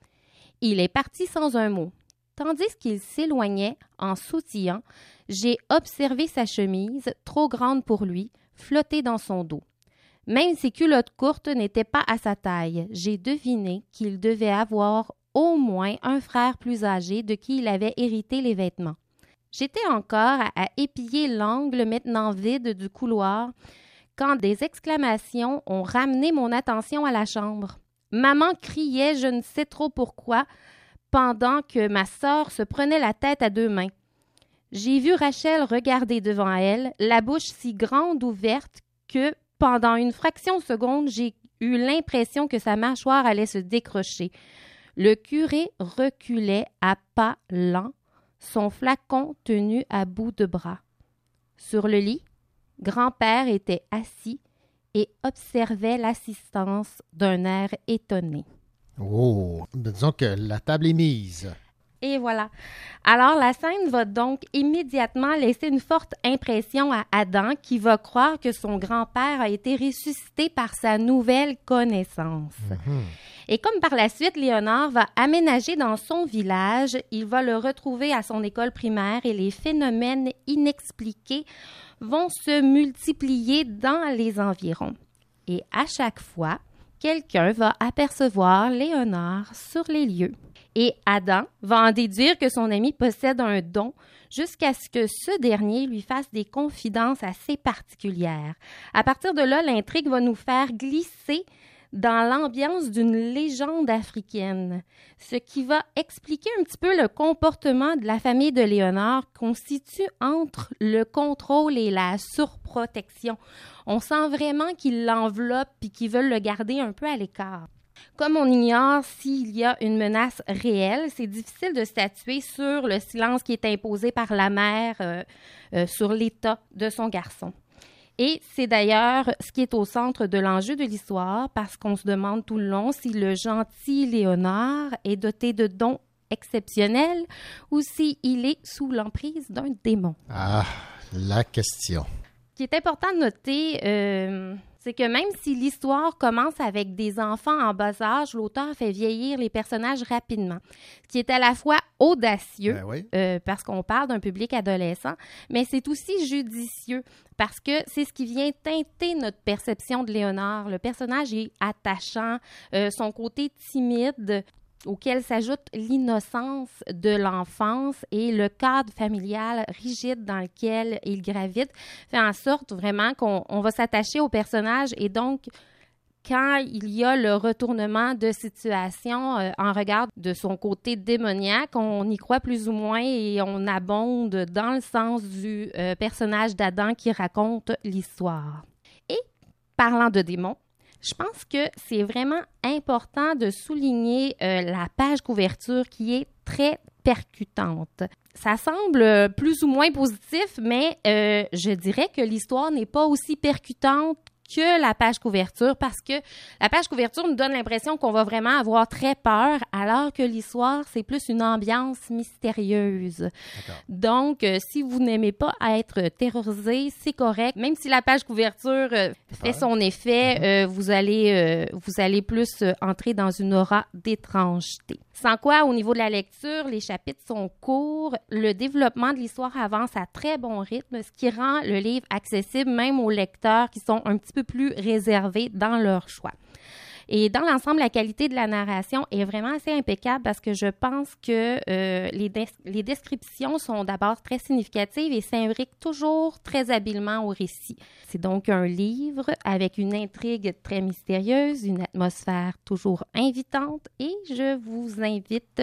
Il est parti sans un mot. Tandis qu'il s'éloignait en sautillant, j'ai observé sa chemise, trop grande pour lui, flotter dans son dos. Même ses culottes courtes n'étaient pas à sa taille. J'ai deviné qu'il devait avoir au moins un frère plus âgé de qui il avait hérité les vêtements. J'étais encore à épier l'angle maintenant vide du couloir quand des exclamations ont ramené mon attention à la chambre. Maman criait je ne sais trop pourquoi pendant que ma sœur se prenait la tête à deux mains. J'ai vu Rachel regarder devant elle, la bouche si grande ouverte que pendant une fraction de seconde, j'ai eu l'impression que sa mâchoire allait se décrocher. Le curé reculait à pas lents, son flacon tenu à bout de bras. Sur le lit, grand-père était assis et observait l'assistance d'un air étonné. Oh, disons que la table est mise. Et voilà. Alors la scène va donc immédiatement laisser une forte impression à Adam qui va croire que son grand-père a été ressuscité par sa nouvelle connaissance. Et comme par la suite, Léonard va aménager dans son village, il va le retrouver à son école primaire et les phénomènes inexpliqués vont se multiplier dans les environs. Et à chaque fois, quelqu'un va apercevoir Léonard sur les lieux. Et Adam va en déduire que son ami possède un don jusqu'à ce que ce dernier lui fasse des confidences assez particulières. À partir de là, l'intrigue va nous faire glisser dans l'ambiance d'une légende africaine, ce qui va expliquer un petit peu le comportement de la famille de Léonard constitue entre le contrôle et la surprotection. On sent vraiment qu'ils l'enveloppent et qu'ils veulent le garder un peu à l'écart. Comme on ignore s'il y a une menace réelle, c'est difficile de statuer sur le silence qui est imposé par la mère euh, euh, sur l'état de son garçon. Et c'est d'ailleurs ce qui est au centre de l'enjeu de l'histoire, parce qu'on se demande tout le long si le gentil Léonard est doté de dons exceptionnels ou s'il est sous l'emprise d'un démon. Ah, la question. Ce qui est important de noter, euh, c'est que même si l'histoire commence avec des enfants en bas âge, l'auteur fait vieillir les personnages rapidement, ce qui est à la fois audacieux, Ben oui. euh, parce qu'on parle d'un public adolescent, mais c'est aussi judicieux, parce que c'est ce qui vient teinter notre perception de Léonard. Le personnage est attachant, euh, son côté timide auquel s'ajoute l'innocence de l'enfance et le cadre familial rigide dans lequel il gravite, fait en sorte vraiment qu'on on va s'attacher au personnage et donc quand il y a le retournement de situation euh, en regard de son côté démoniaque, on y croit plus ou moins et on abonde dans le sens du euh, personnage d'Adam qui raconte l'histoire. Et parlant de démons, je pense que c'est vraiment important de souligner euh, la page couverture qui est très percutante. Ça semble plus ou moins positif, mais euh, je dirais que l'histoire n'est pas aussi percutante que la page couverture parce que la page couverture nous donne l'impression qu'on va vraiment avoir très peur alors que l'histoire c'est plus une ambiance mystérieuse. Donc euh, si vous n'aimez pas être terrorisé, c'est correct. Même si la page couverture euh, fait son effet, euh, vous allez vous allez plus entrer dans une aura d'étrangeté. Sans quoi, au niveau de la lecture, les chapitres sont courts, le développement de l'histoire avance à très bon rythme, ce qui rend le livre accessible même aux lecteurs qui sont un petit peu plus réservés dans leur choix. Et dans l'ensemble, la qualité de la narration est vraiment assez impeccable parce que je pense que euh, les, les descriptions sont d'abord très significatives et s'imbriquent toujours très habilement au récit. C'est donc un livre avec une intrigue très mystérieuse, une atmosphère toujours invitante et je vous invite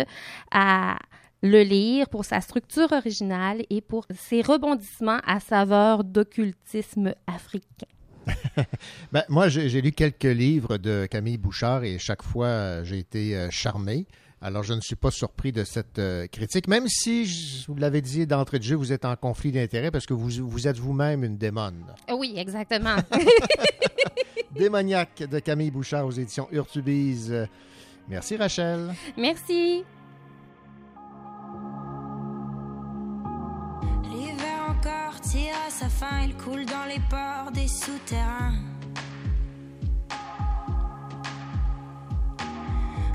à le lire pour sa structure originale et pour ses rebondissements à saveur d'occultisme africain. Ben, moi, j'ai lu quelques livres de Camille Bouchard et chaque fois, euh, j'ai été euh, charmé. Alors, je ne suis pas surpris de cette euh, critique, même si, je- vous l'avez dit d'entrée de jeu, vous êtes en conflit d'intérêts parce que vous, vous êtes vous-même une démone. Oui, exactement. Démoniaque de Camille Bouchard aux éditions Urtubise. Merci, Rachel. Merci. À sa fin, il coule dans les ports des souterrains.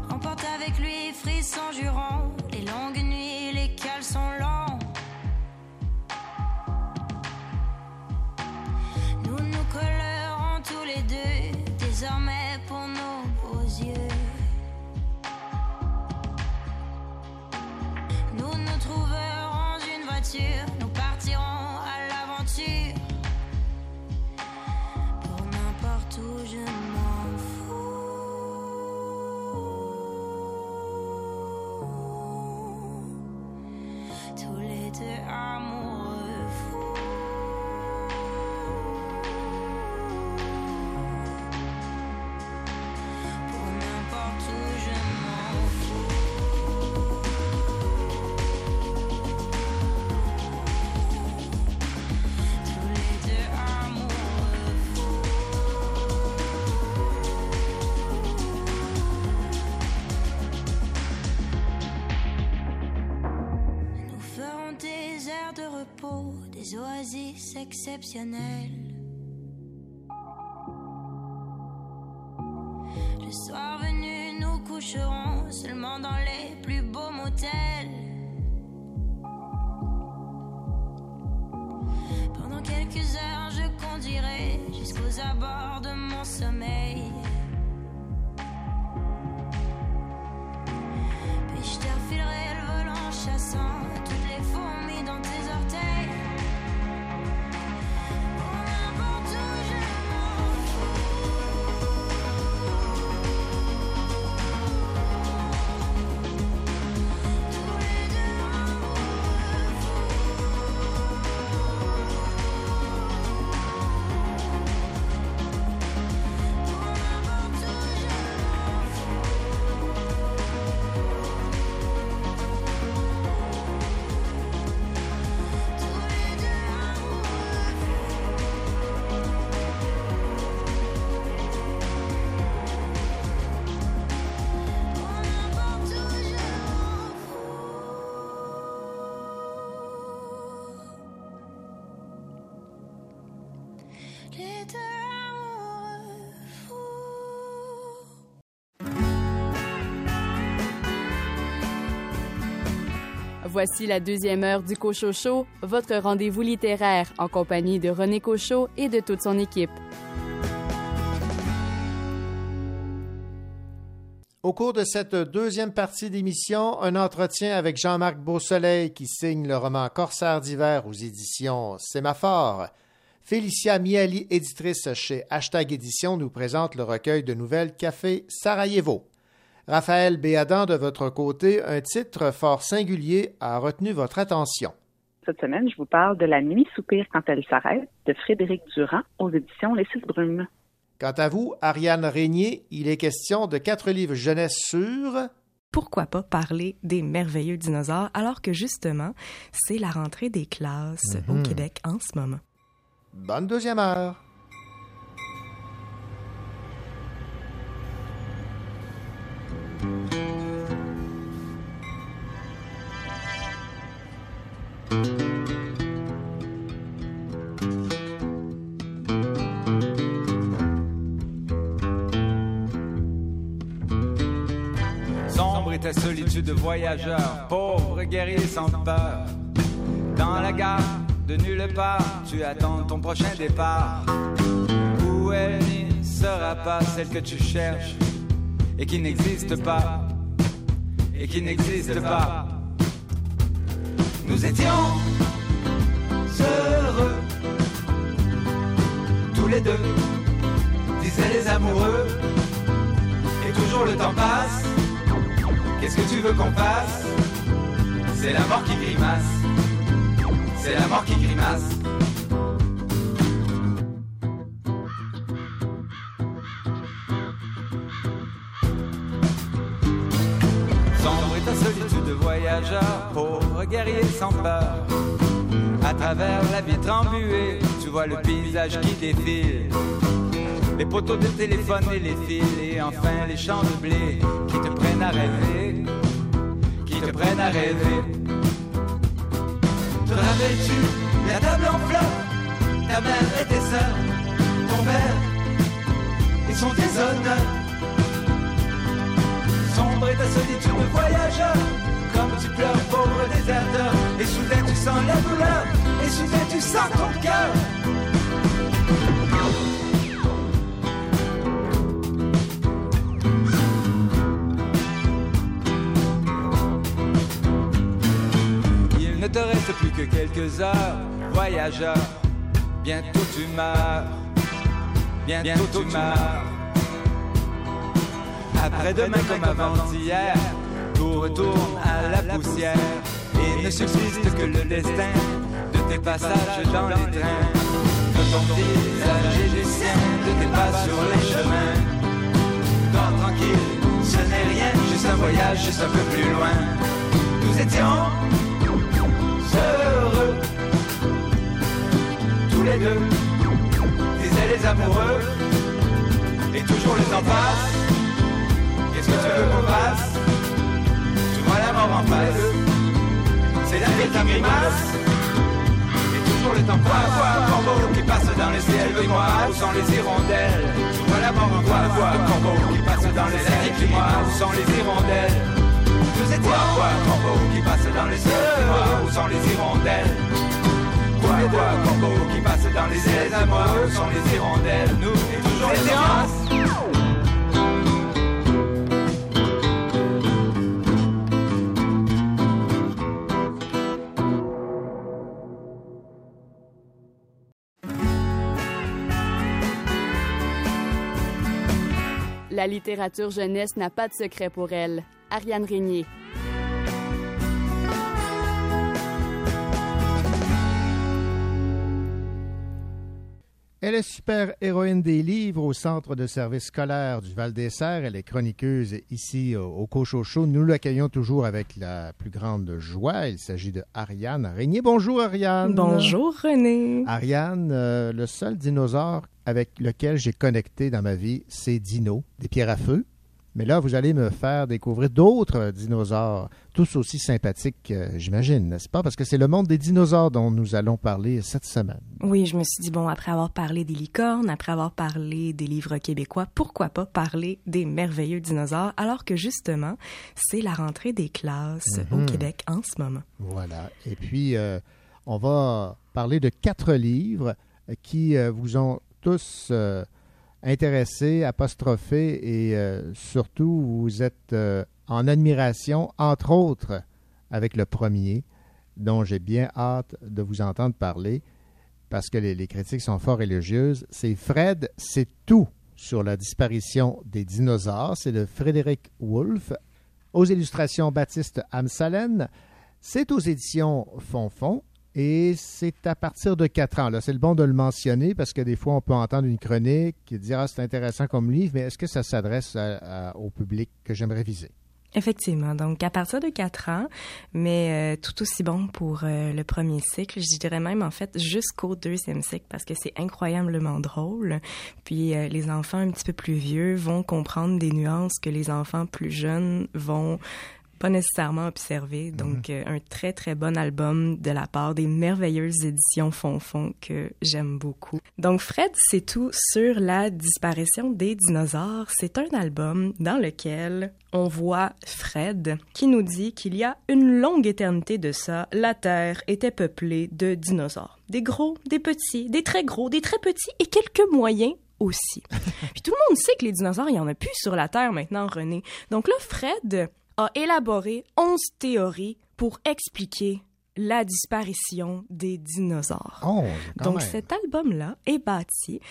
Emporte avec lui frisson jurons, les longues oasis exceptionnelles. Le soir venu, nous coucherons seulement dans les plus beaux motels. Pendant quelques heures, je conduirai jusqu'aux abords de mon sommeil. Puis je te le volant chassant toutes les fourmis Voici la deuxième heure du Cochocho, votre rendez-vous littéraire en compagnie de René Cochot et de toute son équipe. Au cours de cette deuxième partie d'émission, un entretien avec Jean-Marc Beausoleil qui signe le roman Corsaire d'hiver aux éditions Sémaphore. Félicia Miali, éditrice chez Hashtag Édition, nous présente le recueil de nouvelles Café Sarajevo. Raphaël Béadan, de votre côté, un titre fort singulier a retenu votre attention. Cette semaine, je vous parle de La nuit soupire quand elle s'arrête de Frédéric Durand aux éditions Les Six Brumes. Quant à vous, Ariane Régnier, il est question de quatre livres jeunesse sur pourquoi pas parler des merveilleux dinosaures alors que justement, c'est la rentrée des classes au Mhm. Québec en ce moment? Bonne deuxième heure. Solitude de voyageur, pauvre guerrier sans peur. Dans la gare de nulle part, tu attends ton prochain départ. Où elle ne sera pas celle que tu cherches et qui n'existe pas, et qui n'existe pas. Nous étions heureux, tous les deux, disaient les amoureux, et toujours le temps passe. Qu'est-ce que tu veux qu'on fasse? C'est la mort qui grimace. C'est la mort qui grimace. Sombre est ta solitude de voyageur, pauvre guerrier sans peur. À travers la vitre embuée, tu vois le paysage qui défile. Les poteaux de téléphone et les fils, et enfin les champs de blé qui te prennent à rêver, qui te prennent à rêver. Te rappelles-tu la table en fleurs, ta mère et tes sœurs, ton père et son déshonneur. Sombre est ta solitude de voyageur, comme tu pleures pauvre déserteur, et soudain tu sens la douleur, et soudain tu sens ton cœur. Te reste plus que quelques heures, voyageur. Bientôt tu meurs, bientôt, tu meurs. Après-demain comme avant-hier, tout retourne à la poussière. Et ne subsiste que le destin de tes passages dans les trains. De ton visage et du sien, de tes pas sur les chemins. Dors tranquille, ce n'est rien, juste un voyage, juste un peu plus loin. Nous étions heureux, tous les deux, disaient les amoureux, et toujours le temps passe. Qu'est-ce que tu veux qu'on fasse? Tu vois la mort en face, c'est la vie qui grimace. Et toujours le temps passe, quoi, corbeau qui passe dans les ciels, dis-moi où sont les hirondelles. Tu vois la mort en face, quoi, corbeau qui passe dans les ciels, dis-moi où sont les hirondelles étions quoi, corbeau qui passe dans les cieux, dis-moi où sont les hirondelles. Quoi, quoi, corbeau qui passe dans les airs, dis-moi où sont les hirondelles. Nous, et toujours les errances La littérature jeunesse n'a pas de secret pour elle. Ariane Régnier. Elle est super-héroïne des livres au centre de service scolaire du Val-des-Serres. Elle est chroniqueuse ici au, au Cochocho. Nous l'accueillons toujours avec la plus grande joie. Il s'agit de Ariane Régnier. Bonjour Ariane. Bonjour René. Ariane, euh, le seul dinosaure avec lequel j'ai connecté dans ma vie, c'est Dino, des pierres à feu. Mais là, vous allez me faire découvrir d'autres dinosaures, tous aussi sympathiques, euh, j'imagine, n'est-ce pas? Parce que c'est le monde des dinosaures dont nous allons parler cette semaine. Oui, je me suis dit, bon, après avoir parlé des licornes, après avoir parlé des livres québécois, pourquoi pas parler des merveilleux dinosaures, alors que justement, c'est la rentrée des classes Mhm. au Québec en ce moment. Voilà. Et puis, euh, on va parler de quatre livres euh, qui euh, vous ont tous euh, intéressé, apostrophé et euh, surtout vous êtes euh, en admiration, entre autres, avec le premier, dont j'ai bien hâte de vous entendre parler parce que les, critiques sont fort élogieuses. C'est Fred, c'est tout sur la disparition des dinosaures. C'est de Frédéric Wolff. Aux illustrations Baptiste Amsalen. C'est aux éditions Fonfon. Et c'est à partir de 4 ans. C'est le bon de le mentionner parce que des fois, on peut entendre une chronique et dire Ah, c'est intéressant comme livre, mais est-ce que ça s'adresse au public que j'aimerais viser? Effectivement, donc à partir de 4 ans, mais euh, tout aussi bon pour euh, le premier cycle, je dirais même en fait jusqu'au deuxième cycle parce que c'est incroyablement drôle. Puis euh, les enfants un petit peu plus vieux vont comprendre des nuances que les enfants plus jeunes vont pas nécessairement observer. Donc euh, un très très bon album de la part des merveilleuses éditions Fonfon que j'aime beaucoup. Donc Fred, c'est tout sur la disparition des dinosaures. C'est un album dans lequel on voit Fred qui nous dit qu'il y a une longue éternité de ça, la Terre était peuplée de dinosaures. Des gros, des petits, des très gros, des très petits et quelques moyens aussi. Puis tout le monde sait que les dinosaures, il y en a plus sur la Terre maintenant, René. Donc là, Fred a élaboré 11 théories pour expliquer la disparition des dinosaures. Oh, Donc même. cet album-là est bâti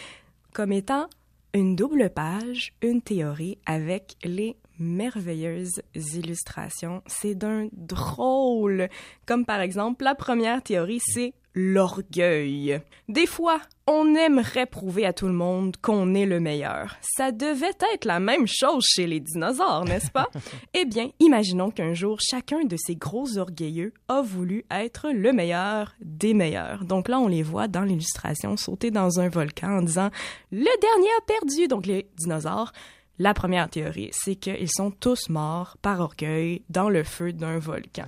comme étant une double page, une théorie avec les merveilleuses illustrations. C'est d'un drôle. Comme par exemple, la première théorie, c'est l'orgueil. Des fois, on aimerait prouver à tout le monde qu'on est le meilleur. Ça devait être la même chose chez les dinosaures, n'est-ce pas? eh bien, imaginons qu'un jour, chacun de ces gros orgueilleux a voulu être le meilleur des meilleurs. Donc là, on les voit dans l'illustration sauter dans un volcan en disant « Le dernier a perdu! » Donc les dinosaures, la première théorie, c'est qu'ils sont tous morts par orgueil dans le feu d'un volcan.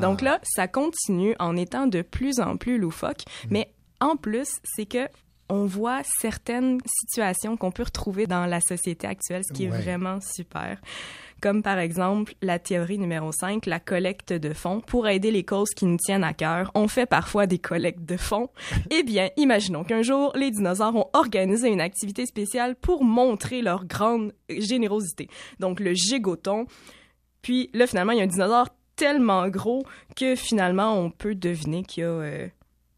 Donc là, ça continue en étant de plus en plus loufoque, mais en plus, c'est que on voit certaines situations qu'on peut retrouver dans la société actuelle, ce qui Ouais. est vraiment super. Comme par exemple la théorie numéro 5, la collecte de fonds. Pour aider les causes qui nous tiennent à cœur, on fait parfois des collectes de fonds. eh bien, imaginons qu'un jour, les dinosaures ont organisé une activité spéciale pour montrer leur grande générosité. Donc, le gigoton. Puis là, finalement, il y a un dinosaure tellement gros que finalement, on peut deviner qu'il a euh,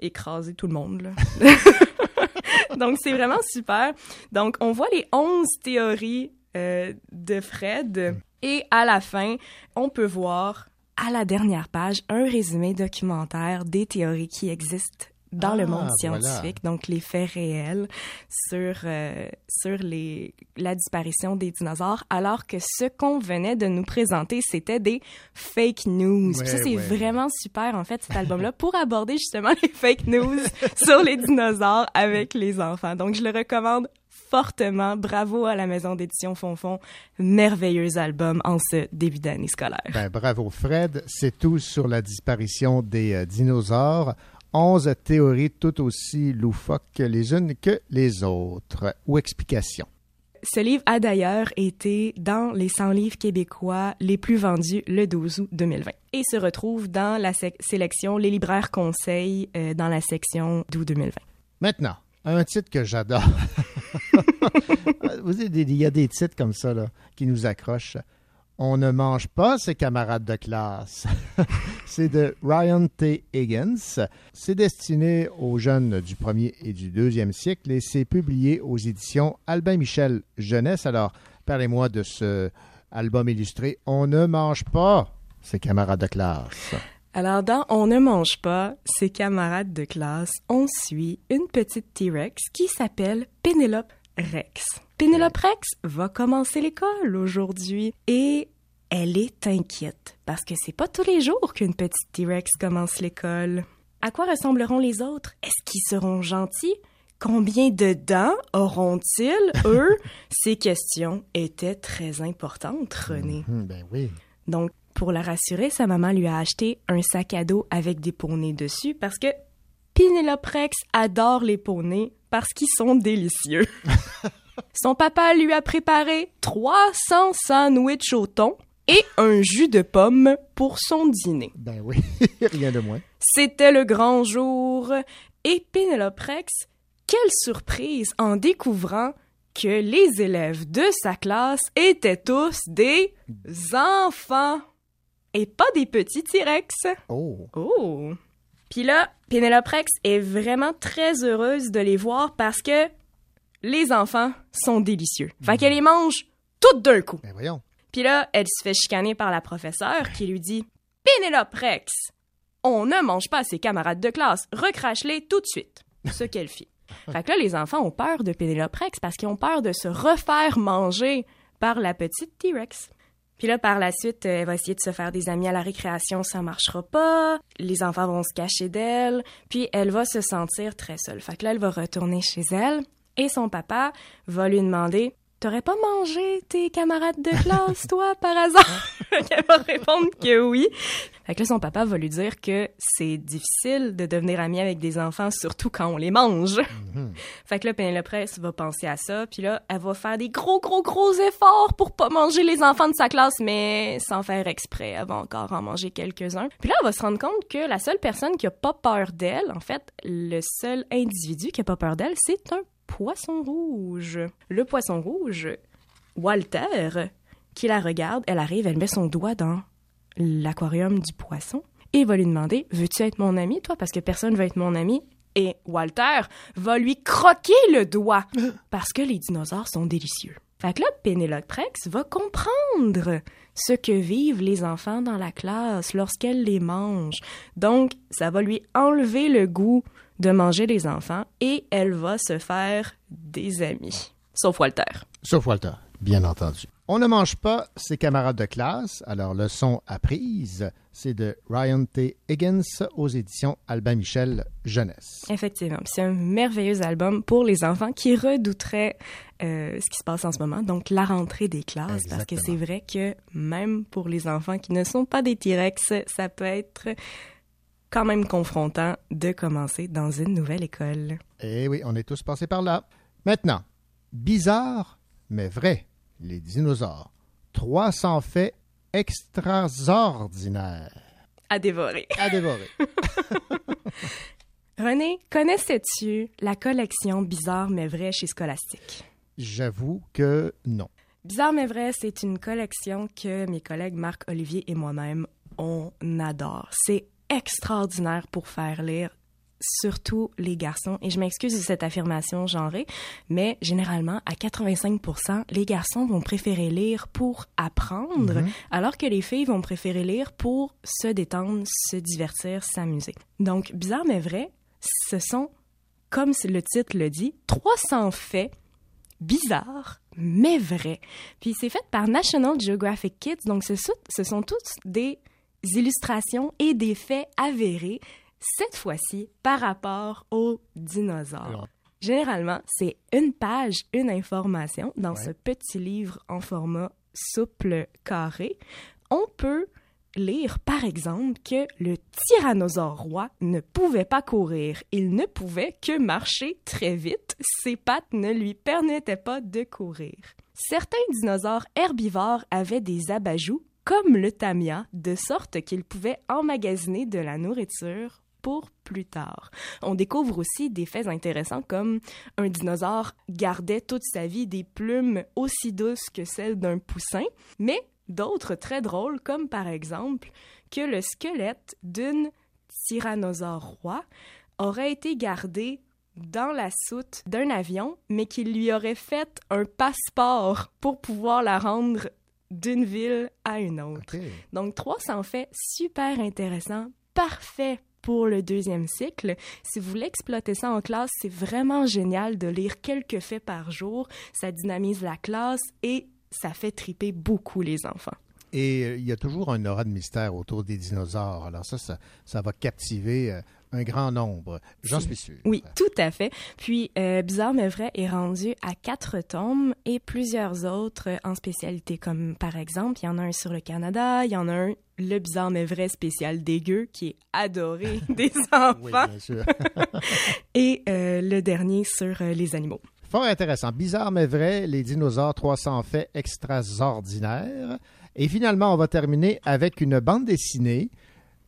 écrasé tout le monde. là. Donc, c'est vraiment super. Donc, on voit les 11 théories euh, de Fred. Et à la fin, on peut voir à la dernière page un résumé documentaire des théories qui existent dans le Ah, monde voilà. scientifique, donc les faits réels sur, euh, sur les, la disparition des dinosaures, alors que ce qu'on venait de nous présenter, c'était des fake news. Puis ça, c'est ouais. vraiment super, en fait, cet album-là, pour aborder justement les fake news sur les dinosaures avec les enfants. Donc, je le recommande fortement. Bravo à la maison d'édition Fonfon. Merveilleux album en ce début d'année scolaire. Ben, bravo Fred. C'est tout sur la disparition des euh, dinosaures. 11 théories tout aussi loufoques les unes que les autres. Ou explications. Ce livre a d'ailleurs été dans les 100 livres québécois les plus vendus le 12 août 2020 et se retrouve dans la sélection Les libraires conseils euh, dans la section d'août 2020. Maintenant, un titre que j'adore. Vous il y a des titres comme ça là, qui nous accrochent. On ne mange pas ses camarades de classe. c'est de Ryan T. Higgins. C'est destiné aux jeunes du premier et du deuxième siècle et c'est publié aux éditions Albin Michel Jeunesse. Alors, parlez-moi de ce album illustré. On ne mange pas ses camarades de classe. Alors, dans On ne mange pas, ses camarades de classe, on suit une petite T-Rex qui s'appelle Pénélope Rex. Pénélope Rex va commencer l'école aujourd'hui et elle est inquiète parce que c'est pas tous les jours qu'une petite T-Rex commence l'école. À quoi ressembleront les autres? Est-ce qu'ils seront gentils? Combien de dents auront-ils, eux? Ces questions étaient très importantes, René. Hum, ben oui. Donc, pour la rassurer, sa maman lui a acheté un sac à dos avec des poneys dessus parce que Penelope Rex adore les poneys parce qu'ils sont délicieux. Son papa lui a préparé 300 sandwichs au thon et un jus de pomme pour son dîner. Ben oui, rien de moins. C'était le grand jour et Penelope Rex, quelle surprise en découvrant que les élèves de sa classe étaient tous des enfants et pas des petits T-Rex. Oh. Oh. Puis là, Penelope Rex est vraiment très heureuse de les voir parce que les enfants sont délicieux. Fait qu'elle les mange toutes d'un coup. Ben voyons. Puis là, elle se fait chicaner par la professeure qui lui dit Pénélope Rex, on ne mange pas ses camarades de classe, recrache-les tout de suite. Ce qu'elle fit. Fait que là, les enfants ont peur de Pénélope Rex parce qu'ils ont peur de se refaire manger par la petite T-Rex. Puis là, par la suite, euh, elle va essayer de se faire des amis à la récréation, ça marchera pas. Les enfants vont se cacher d'elle. Puis elle va se sentir très seule. Fait que là, elle va retourner chez elle. Et son papa va lui demander T'aurais pas mangé tes camarades de classe, toi, par hasard? Elle va répondre que oui. Fait que là, son papa va lui dire que c'est difficile de devenir ami avec des enfants, surtout quand on les mange. Fait que là, Penelope va penser à ça, puis là, elle va faire des gros, gros, gros efforts pour pas manger les enfants de sa classe, mais sans faire exprès, elle va encore en manger quelques-uns. Puis là, elle va se rendre compte que la seule personne qui a pas peur d'elle, en fait, le seul individu qui a pas peur d'elle, c'est un poisson rouge. Le poisson rouge, Walter, qui la regarde, elle arrive, elle met son doigt dans l'aquarium du poisson et va lui demander Veux-tu être mon ami, toi? Parce que personne veut être mon ami. Et Walter va lui croquer le doigt parce que les dinosaures sont délicieux. Fait que là, Pénélope Rex va comprendre ce que vivent les enfants dans la classe lorsqu'elle les mange. Donc, ça va lui enlever le goût de manger les enfants et elle va se faire des amis. Sauf Walter. Sauf Walter, bien entendu. On ne mange pas ses camarades de classe, alors leçon apprise, c'est de Ryan T. Higgins aux éditions Albin Michel Jeunesse. Effectivement. C'est un merveilleux album pour les enfants qui redouteraient euh, ce qui se passe en ce moment, donc la rentrée des classes, parce que c'est vrai que même pour les enfants qui ne sont pas des T-Rex, ça peut être quand même confrontant de commencer dans une nouvelle école. Eh oui, on est tous passés par là. Maintenant, bizarre, mais vrai, les dinosaures. 300 faits extraordinaires. À dévorer. À dévorer. René, connaissais-tu la collection Bizarre mais vrai chez Scholastic? J'avoue que non. Bizarre mais vrai, c'est une collection que mes collègues Marc-Olivier et moi-même, on adore. C'est extraordinaire pour faire lire surtout les garçons. Et je m'excuse de cette affirmation genrée, mais généralement, à 85 les garçons vont préférer lire pour apprendre, Mhm. alors que les filles vont préférer lire pour se détendre, se divertir, s'amuser. Donc, bizarre mais vrai, ce sont, comme le titre le dit, 300 faits bizarres mais vrais. Puis c'est fait par National Geographic Kids, donc ce, ce sont tous des illustrations et des faits avérés, cette fois-ci par rapport aux dinosaures. Généralement, c'est une page, une information dans ce petit livre en format souple carré. On peut lire, par exemple, que le tyrannosaure roi ne pouvait pas courir. Il ne pouvait que marcher très vite. Ses pattes ne lui permettaient pas de courir. Certains dinosaures herbivores avaient des abajous, comme le tamia, de sorte qu'ils pouvaient emmagasiner de la nourriture pour plus tard. On découvre aussi des faits intéressants comme un dinosaure gardait toute sa vie des plumes aussi douces que celles d'un poussin, mais d'autres très drôles comme par exemple que le squelette d'une tyrannosaure roi aurait été gardé dans la soute d'un avion, mais qu'il lui aurait fait un passeport pour pouvoir la rendre d'une ville à une autre. Donc 300 faits super intéressants, parfait pour le deuxième cycle. Si vous voulez exploiter ça en classe, c'est vraiment génial de lire quelques faits par jour. Ça dynamise la classe et ça fait triper beaucoup les enfants. Et euh, il y a toujours un aura de mystère autour des dinosaures. Alors ça, ça, ça va captiver euh, un grand nombre. J'en suis sûr. Oui, tout à fait. Puis, euh, Bizarre mais vrai est rendu à quatre tomes et plusieurs autres en spécialité, comme par exemple, il y en a un sur le Canada, il y en a un, le Bizarre mais vrai spécial dégueu, qui est adoré des enfants. Oui, bien sûr. et euh, le dernier sur euh, les animaux. Fort intéressant. Bizarre mais vrai, les dinosaures 300 faits extraordinaires. Et finalement, on va terminer avec une bande dessinée.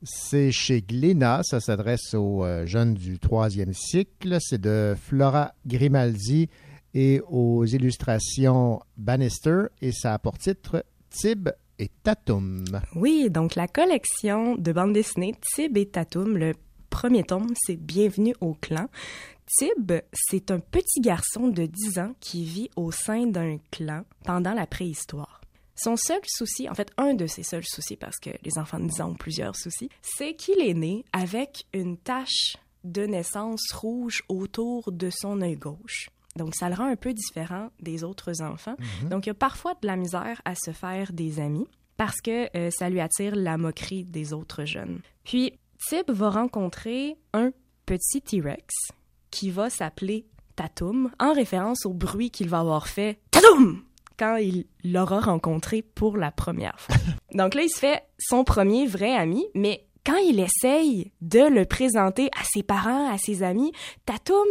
C'est chez Glénat, ça s'adresse aux euh, jeunes du troisième cycle. C'est de Flora Grimaldi et aux illustrations Bannister et ça a pour titre Tib et Tatum. Oui, donc la collection de bande dessinée Tib et Tatum, le premier tome, c'est Bienvenue au clan. Tib, c'est un petit garçon de 10 ans qui vit au sein d'un clan pendant la préhistoire. Son seul souci, en fait, un de ses seuls soucis, parce que les enfants de 10 ans ont plusieurs soucis, c'est qu'il est né avec une tache de naissance rouge autour de son œil gauche. Donc, ça le rend un peu différent des autres enfants. Mhm. Donc, il y a parfois de la misère à se faire des amis parce que euh, ça lui attire la moquerie des autres jeunes. Puis, Tib va rencontrer un petit T-Rex qui va s'appeler Tatum en référence au bruit qu'il va avoir fait Tatum quand il l'aura rencontré pour la première fois. Donc là, il se fait son premier vrai ami, mais quand il essaye de le présenter à ses parents, à ses amis, Tatum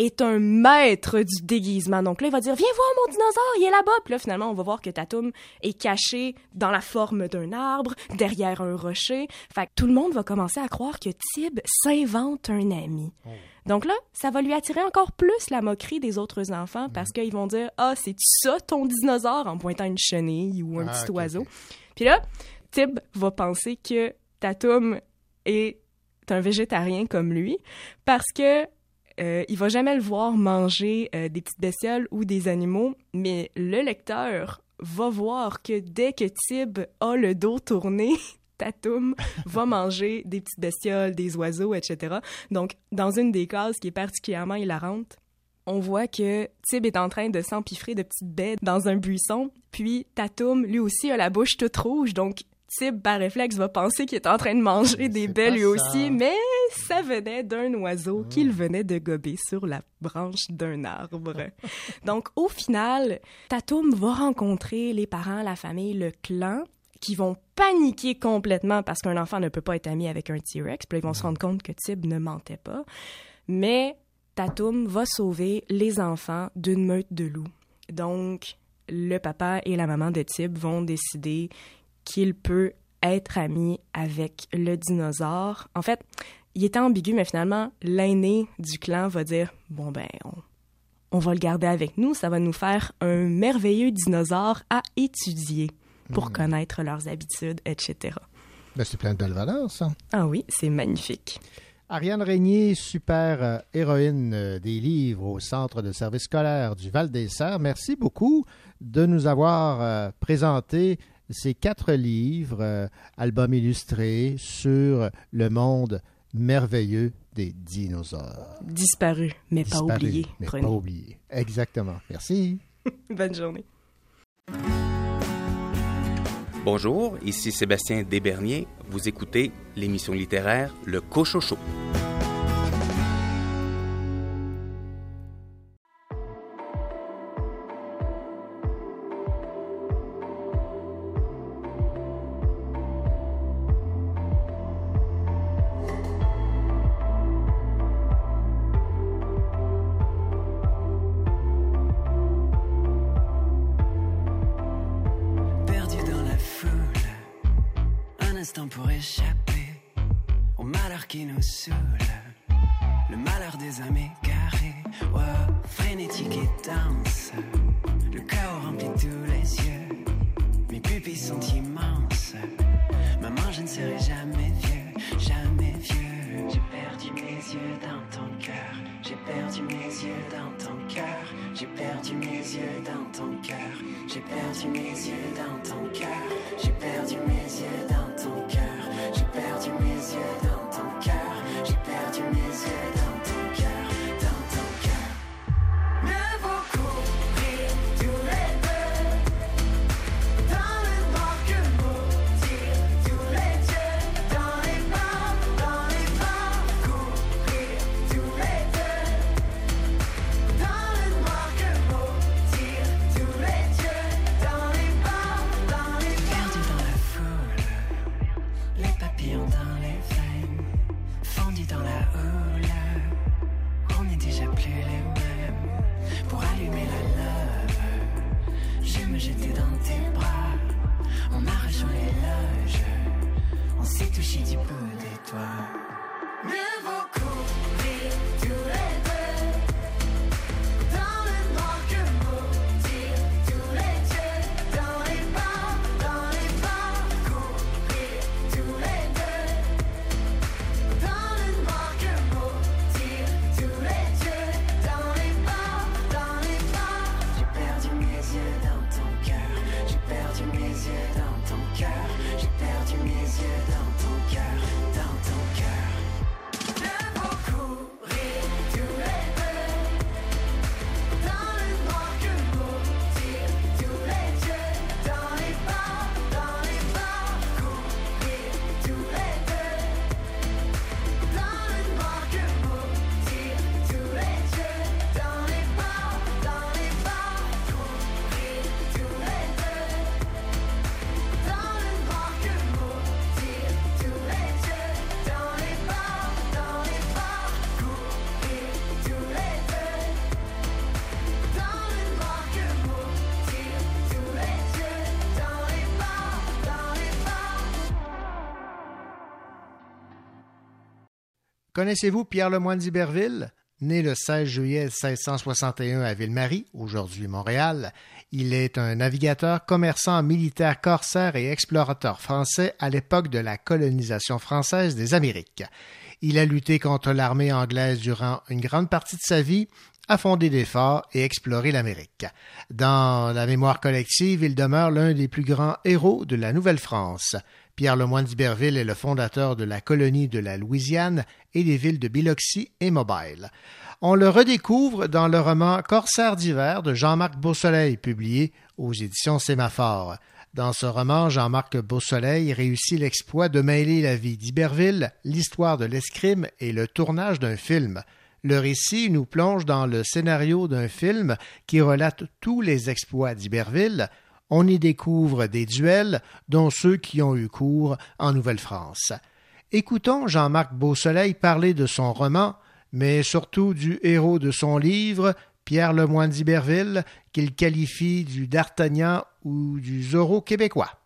est un maître du déguisement. Donc là, il va dire Viens voir mon dinosaure, il est là-bas. Puis là, finalement, on va voir que Tatum est caché dans la forme d'un arbre, derrière un rocher. Fait que tout le monde va commencer à croire que Tib s'invente un ami. Donc là, ça va lui attirer encore plus la moquerie des autres enfants parce qu'ils vont dire Ah, c'est ça ton dinosaure en pointant une chenille ou un Ah, petit oiseau. Puis là, Tib va penser que Tatum est un végétarien comme lui parce que euh, il va jamais le voir manger euh, des petites bestioles ou des animaux, mais le lecteur va voir que dès que Tib a le dos tourné, Tatum va manger des petites bestioles, des oiseaux, etc. Donc, dans une des cases qui est particulièrement hilarante, on voit que Tib est en train de s'empiffrer de petites baies dans un buisson, puis Tatum, lui aussi, a la bouche toute rouge, donc Tib, par réflexe, va penser qu'il est en train de manger des baies lui ça. aussi, mais ça venait d'un oiseau qu'il venait de gober sur la branche d'un arbre. Donc, au final, Tatum va rencontrer les parents, la famille, le clan, qui vont paniquer complètement parce qu'un enfant ne peut pas être ami avec un T-Rex. Puis là, ils vont se rendre compte que Tib ne mentait pas. Mais Tatum va sauver les enfants d'une meute de loups. Donc, le papa et la maman de Tib vont décider qu'il peut être ami avec le dinosaure. En fait, il était ambigu, mais finalement, l'aîné du clan va dire Bon, ben, on, on va le garder avec nous, ça va nous faire un merveilleux dinosaure à étudier pour connaître leurs habitudes, etc. Ben, c'est plein de belles valeurs, ça. Ah oui, c'est magnifique. Ariane Régnier, super euh, héroïne euh, des livres au Centre de service scolaire du Val-des-Serres, merci beaucoup de nous avoir euh, présenté ces quatre livres, albums illustrés sur le monde merveilleux des dinosaures. Disparu, mais pas Disparus, oublié. Mais Prenez. pas oublié. Exactement. Merci. Bonne journée. Bonjour, ici Sébastien Desberniers. Vous écoutez l'émission littéraire Le Cochocho. Égarées, wow, frénétique et dense, le chaos remplit tous les yeux, mes pupilles sont immenses, maman je ne serai jamais vieux, jamais vieux, j'ai perdu mes yeux dans ton cœur, j'ai perdu mes yeux dans ton cœur, j'ai perdu mes yeux dans ton cœur, j'ai perdu mes Connaissez-vous Pierre Lemoyne d'Iberville? Né le 16 juillet 1661 à Ville-Marie, aujourd'hui Montréal, il est un navigateur, commerçant, militaire, corsaire et explorateur français à l'époque de la colonisation française des Amériques. Il a lutté contre l'armée anglaise durant une grande partie de sa vie, a fondé des forts et exploré l'Amérique. Dans la mémoire collective, il demeure l'un des plus grands héros de la Nouvelle-France. Pierre Lemoyne d'Iberville est le fondateur de la colonie de la Louisiane et des villes de Biloxi et Mobile. On le redécouvre dans le roman Corsaire d'hiver de Jean-Marc Beausoleil, publié aux éditions Sémaphore. Dans ce roman, Jean-Marc Beausoleil réussit l'exploit de mêler la vie d'Iberville, l'histoire de l'escrime et le tournage d'un film. Le récit nous plonge dans le scénario d'un film qui relate tous les exploits d'Iberville. On y découvre des duels, dont ceux qui ont eu cours en Nouvelle-France. Écoutons Jean-Marc Beausoleil parler de son roman, mais surtout du héros de son livre, Pierre Lemoyne d'Iberville, qu'il qualifie du D'Artagnan ou du Zorro québécois.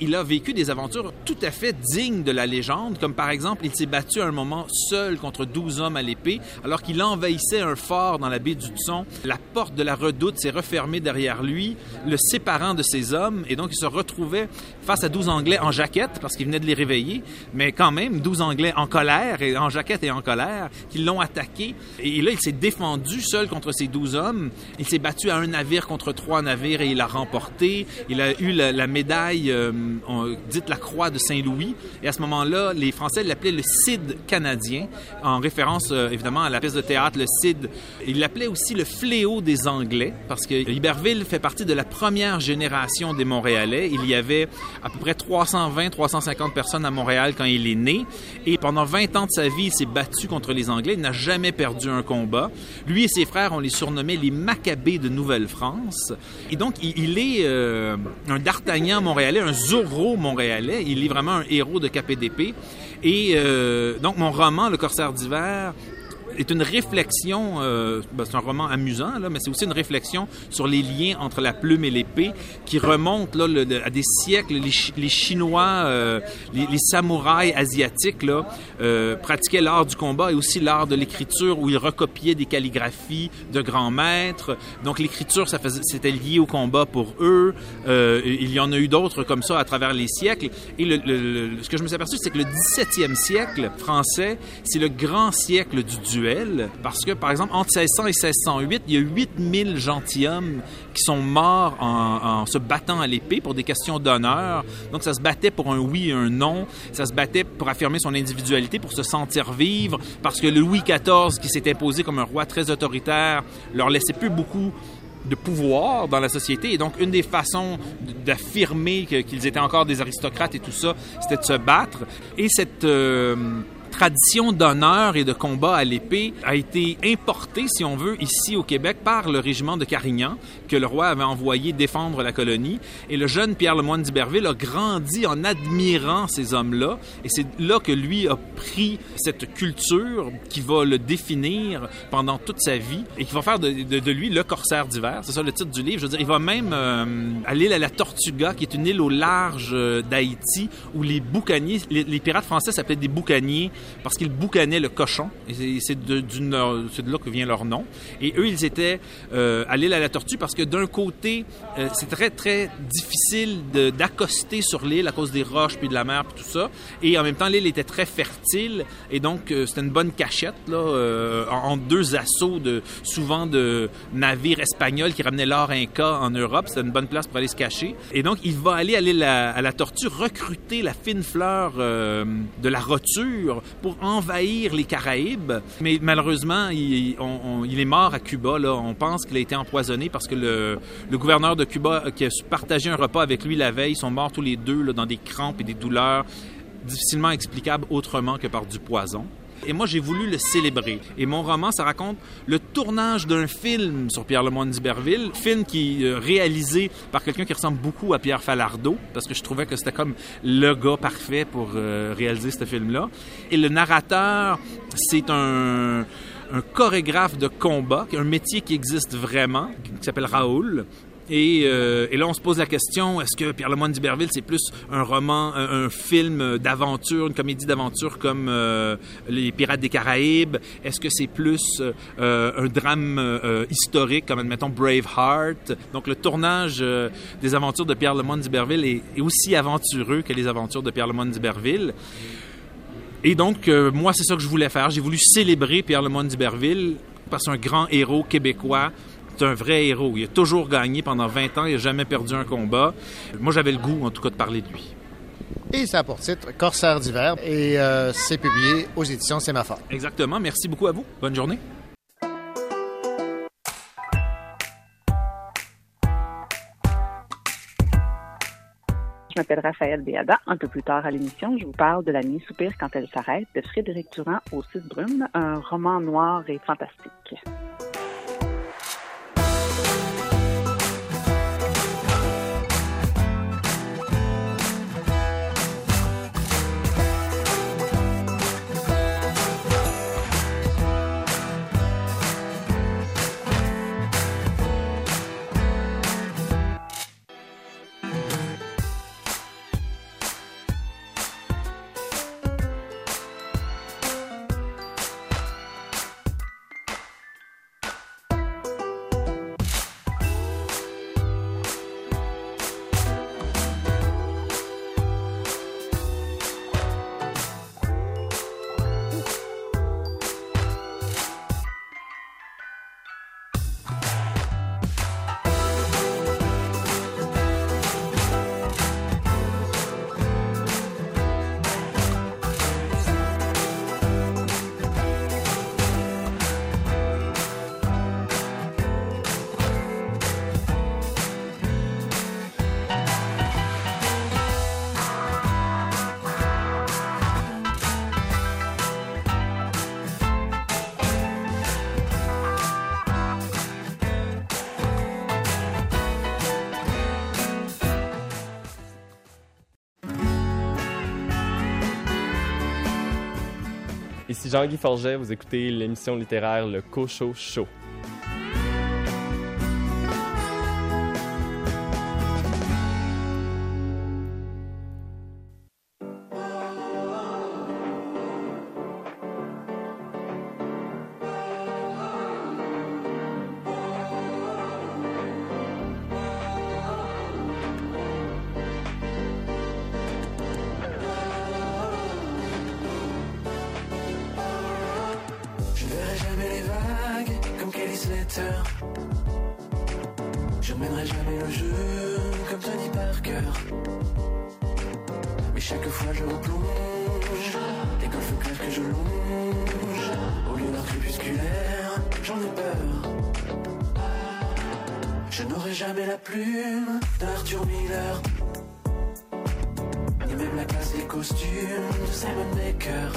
Il a vécu des aventures tout à fait dignes de la légende, comme par exemple, il s'est battu à un moment seul contre 12 hommes à l'épée, alors qu'il envahissait un fort dans la baie du Tson. La porte de la redoute s'est refermée derrière lui, le séparant de ses hommes, et donc il se retrouvait face à 12 Anglais en jaquette, parce qu'il venait de les réveiller, mais quand même 12 Anglais en colère, et en jaquette et en colère, qui l'ont attaqué. Et là, il s'est défendu seul contre ces 12 hommes. Il s'est battu à un navire contre trois navires et il a remporté. Il a eu la, médaille... euh, on, dite la croix de Saint-Louis. Et à ce moment-là, les Français l'appelaient le Cid canadien, en référence euh, évidemment à la pièce de théâtre, le Cid. Ils l'appelaient aussi le fléau des Anglais, parce que Iberville fait partie de la première génération des Montréalais. Il y avait à peu près 320-350 personnes à Montréal quand il est né. Et pendant 20 ans de sa vie, il s'est battu contre les Anglais. Il n'a jamais perdu un combat. Lui et ses frères, on les surnommait les Maccabées de Nouvelle-France. Et donc, il, il est euh, un D'Artagnan montréalais, un Montréalais. Il est vraiment un héros de KPDP. Et euh, donc, mon roman, Le Corsaire d'hiver, est une réflexion, euh, ben, c'est un roman amusant, mais c'est aussi une réflexion sur les liens entre la plume et l'épée qui remonte là, à des siècles. Les, Chi- les Chinois, euh, les, samouraïs asiatiques là, euh, pratiquaient l'art du combat et aussi l'art de l'écriture où ils recopiaient des calligraphies de grands maîtres. Donc l'écriture, c'était lié au combat pour eux. Il y en a eu d'autres comme ça à travers les siècles. Et ce que je me suis aperçu, c'est que le 17e siècle français, c'est le grand siècle du duel. Parce que, par exemple, entre 1600 et 1608, il y a 8000 gentilshommes qui sont morts en, se battant à l'épée pour des questions d'honneur. Donc, ça se battait pour un oui et un non. Ça se battait pour affirmer son individualité, pour se sentir vivre. Parce que Louis XIV, qui s'est imposé comme un roi très autoritaire, leur laissait plus beaucoup de pouvoir dans la société. Et donc, une des façons d'affirmer qu'ils étaient encore des aristocrates et tout ça, c'était de se battre. Et cette euh, tradition d'honneur et de combat à l'épée a été importée, si on veut, ici au Québec par le régiment de Carignan que le roi avait envoyé défendre la colonie. Et le jeune Pierre Lemoyne d'Iberville a grandi en admirant ces hommes-là. Et c'est là que lui a pris cette culture qui va le définir pendant toute sa vie et qui va faire de lui le corsaire d'hiver. C'est ça le titre du livre. Je veux dire, il va même euh, à l'île à la Tortuga, qui est une île au large euh, d'Haïti, où les boucaniers, les, les pirates français s'appelaient des boucaniers parce qu'ils boucanaient le cochon. C'est- de, là que vient leur nom. Et eux, ils étaient euh, à l'île à la Tortue parce que d'un côté, euh, c'est très, très difficile d'accoster sur l'île à cause des roches puis de la mer puis tout ça. Et en même temps, l'île était très fertile et donc euh, c'était une bonne cachette là, euh, en, deux assauts de souvent de navires espagnols qui ramenaient l'or inca en Europe. C'était une bonne place pour aller se cacher. Et donc, il va aller à l'île à, la Tortue recruter la fine fleur de la roture pour envahir les Caraïbes. Mais malheureusement, il, est mort à Cuba. On pense qu'il a été empoisonné parce que le, gouverneur de Cuba euh, qui a partagé un repas avec lui la veille, sont morts tous les deux dans des crampes et des douleurs difficilement explicables autrement que par du poison. Et moi, j'ai voulu le célébrer. Et mon roman, ça raconte le tournage d'un film sur Pierre Lemoyne d'Iberville, film qui est euh, réalisé par quelqu'un qui ressemble beaucoup à Pierre Falardeau, parce que je trouvais que c'était comme le gars parfait pour euh, réaliser ce film-là. Et le narrateur, c'est un, un chorégraphe de combat, un métier qui existe vraiment, qui s'appelle Raoul. Et, euh, et là, on se pose la question est-ce que Pierre Lemoine d'Iberville, c'est plus un roman, un, film d'aventure, une comédie d'aventure comme euh, Les Pirates des Caraïbes? Est-ce que c'est plus euh, un drame historique comme, admettons, Braveheart? Donc, le tournage des aventures de Pierre Lemoine d'Iberville est, est aussi aventureux que les aventures de Pierre Lemoine d'Iberville. Et donc, moi, c'est ça que je voulais faire. J'ai voulu célébrer Pierre Lemoine d'Iberville parce que c'est un grand héros québécois. C'est un vrai héros. Il a toujours gagné pendant 20 ans. Il n'a jamais perdu un combat. Moi, j'avais le goût, en tout cas, de parler de lui. Et ça a pour titre Corsaire d'hiver et euh, c'est publié aux éditions Sémaphore. Exactement. Merci beaucoup à vous. Bonne journée. Je m'appelle Raphaël Béada. Un peu plus tard à l'émission, je vous parle de La nuit soupire quand elle s'arrête de Frédéric Durand au Six Brumes, un roman noir et fantastique. Jean-Guy Forget, vous écoutez l'émission littéraire Le Cocho Show. Mais chaque fois je replonge, les golfes clairs que je longe. Au lieu d'art crépusculaire, j'en ai peur. Je n'aurai jamais la plume d'Arthur Miller. Ni même la classe des costumes de Simon Baker.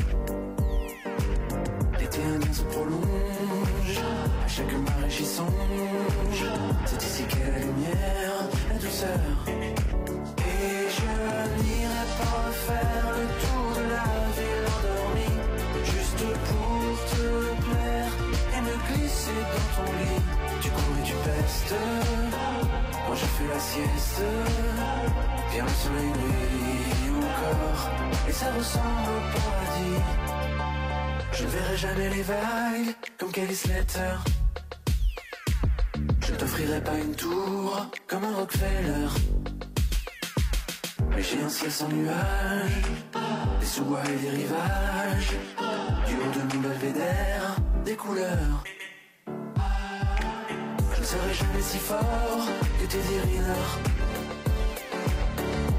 L'été indien se prolonge, à chaque marée j'y songe. C'est ici qu'est la lumière, la douceur. Pas refaire le tour de la ville endormie, juste pour te plaire et me glisser dans ton lit. Tu cours et tu pestes, moi je fais la sieste. Viens le soleil brille encore, et ça ressemble au paradis. Je ne verrai jamais les vagues comme Kelly Slater. Je t'offrirai pas une tour comme un Rockefeller. Mais j'ai un ciel sans nuages, des sous-bois et des rivages. Du haut de mon belvédère, des couleurs. Je ne serai jamais si fort que tes Riner.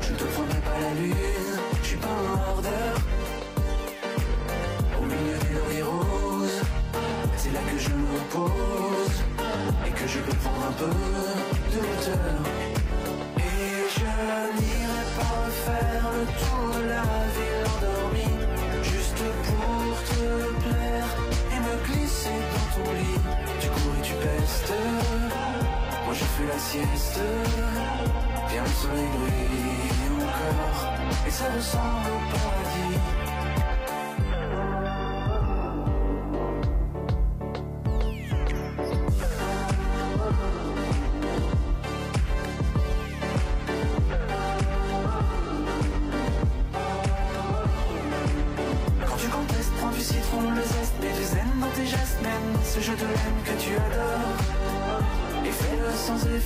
Je ne te prendrai pas la lune, je suis pas un hordeur. Au milieu des lauriers roses, c'est là que je me repose et que je peux prendre un peu de hauteur. Et je refaire le tour de la ville endormie, juste pour te plaire et me glisser dans ton lit. Tu cours et tu pestes, moi je fais la sieste. Viens le soleil brille encore et ça ressemble au paradis.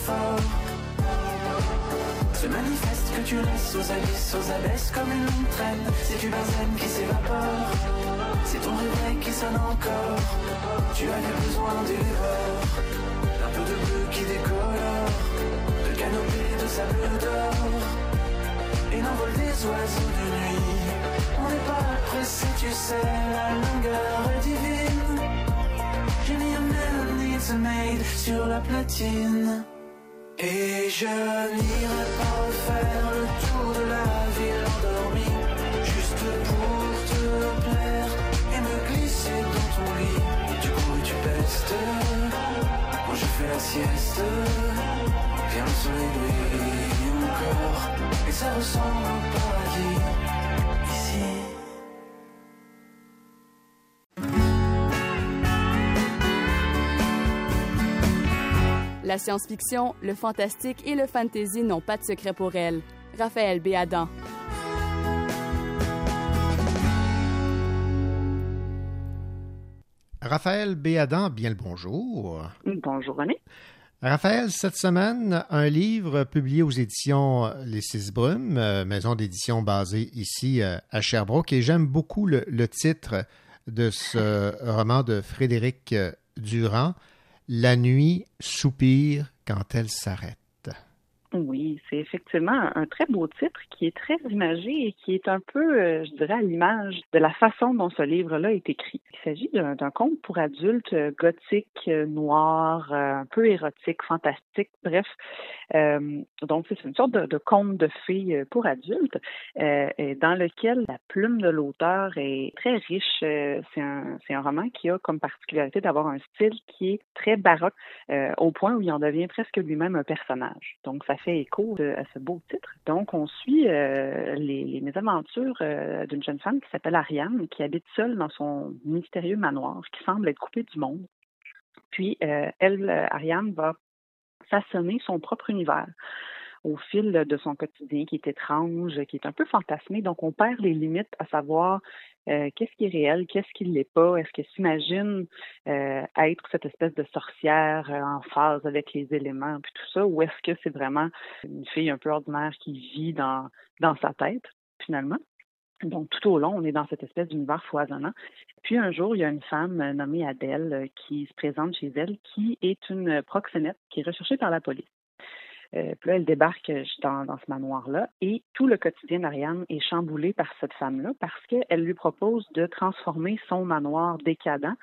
Effort. Se manifeste que tu laisses aux abysses, aux abesses comme une traîne. C'est du benzène qui s'évapore. C'est ton réveil qui sonne encore. Tu avais besoin dehors. Un peu de bleu qui décolore. De canopée de sable d'or. Et l'envol des oiseaux de nuit. On n'est pas pressé, tu sais, la longueur est divine. J'ai mis un made sur la platine. Et je n'irai pas refaire le tour de la ville endormie Juste pour te plaire et me glisser dans ton lit. Tu cours tu pestes. Moi je fais la sieste. Viens le soleil brille encore Et ça ressemble au paradis La science-fiction, le fantastique et le fantasy n'ont pas de secret pour elle. Raphaël Béadan. Raphaël Béadan, bien le bonjour. Bonjour René. Raphaël, cette semaine, un livre publié aux éditions Les Six Brumes, euh, maison d'édition basée ici euh, à Sherbrooke, et j'aime beaucoup le, le titre de ce roman de Frédéric euh, Durand, La nuit soupire quand elle s'arrête. Oui, c'est effectivement un très beau titre qui est très imagé et qui est un peu, euh, je dirais, à l'image de la façon dont ce livre-là est écrit. Il s'agit d'un conte pour adultes euh, gothique, euh, noir, un peu érotique, fantastique, bref. Donc, c'est une sorte de, conte de fées pour adultes dans lequel la plume de l'auteur est très riche. C'est un, roman qui a comme particularité d'avoir un style qui est très baroque au point où il en devient presque lui-même un personnage. Donc, ça fait écho de- à ce beau titre. Donc, on suit euh, les, mésaventures euh, d'une jeune femme qui s'appelle Ariane, qui habite seule dans son mystérieux manoir, qui semble être coupée du monde. Puis, euh, elle, euh, Ariane, va façonner son propre univers au fil de son quotidien qui est étrange, qui est un peu fantasmé. Donc, on perd les limites à savoir euh, qu'est-ce qui est réel, qu'est-ce qui ne l'est pas. Est-ce qu'elle s'imagine euh, être cette espèce de sorcière euh, en phase avec les éléments, puis tout ça, ou est-ce que c'est vraiment une fille un peu ordinaire qui vit dans, dans sa tête, finalement? Donc, tout au long, on est dans cette espèce d'univers foisonnant. Puis un jour, il y a une femme nommée Adèle qui se présente chez elle, qui est une proxénète qui est recherchée par la police. Euh, puis là, elle débarque euh, dans, dans ce manoir-là et tout le quotidien d'Ariane est chamboulé par cette femme-là parce qu'elle lui propose de transformer son manoir décadent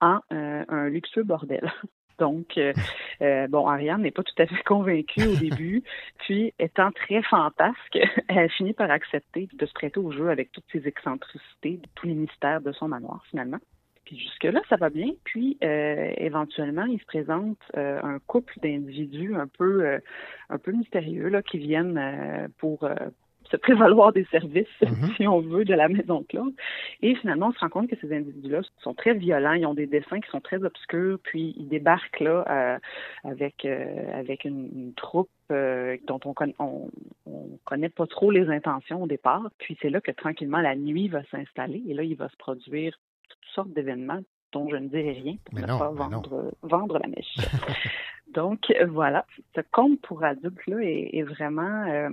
en euh, un luxueux bordel. Donc, euh, bon, Ariane n'est pas tout à fait convaincue au début, puis étant très fantasque, elle finit par accepter de se prêter au jeu avec toutes ses excentricités, tous les mystères de son manoir finalement. Puis jusque-là, ça va bien. Puis euh, éventuellement, il se présente euh, un couple d'individus un peu euh, un peu mystérieux là, qui viennent pour se prévaloir des services, si on veut, de la maison Claude. Et finalement, on se rend compte que ces individus-là sont très violents, ils ont des dessins qui sont très obscurs, puis ils débarquent là euh, avec euh, avec une, une troupe euh, dont on, conna- on, on connaît pas trop les intentions au départ. Puis c'est là que tranquillement la nuit va s'installer et là il va se produire toutes sortes d'événements dont je ne dirai rien pour Mais ne non, pas non. vendre, vendre la mèche. Donc euh, voilà, ce conte pour adultes là est, est vraiment euh,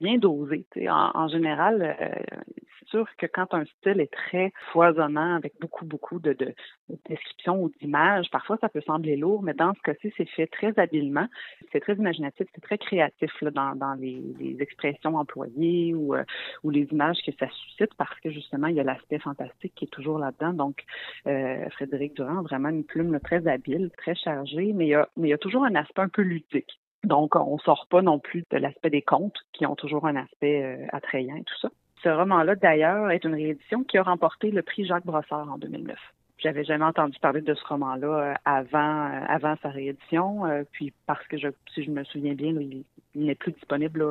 bien dosé. En, en général, euh, c'est sûr que quand un style est très foisonnant avec beaucoup beaucoup de, de, de descriptions ou d'images, parfois ça peut sembler lourd, mais dans ce cas-ci, c'est fait très habilement. C'est très imaginatif, c'est très créatif là, dans, dans les, les expressions employées ou, euh, ou les images que ça suscite parce que justement, il y a l'aspect fantastique qui est toujours là-dedans. Donc, euh, Frédéric Durand vraiment une plume là, très habile, très chargée, mais il, y a, mais il y a toujours un aspect un peu ludique. Donc, on sort pas non plus de l'aspect des contes qui ont toujours un aspect euh, attrayant et tout ça. Ce roman-là, d'ailleurs, est une réédition qui a remporté le prix Jacques Brossard en 2009. J'avais jamais entendu parler de ce roman-là euh, avant euh, avant sa réédition, euh, puis parce que je, si je me souviens bien, il, n'est plus disponible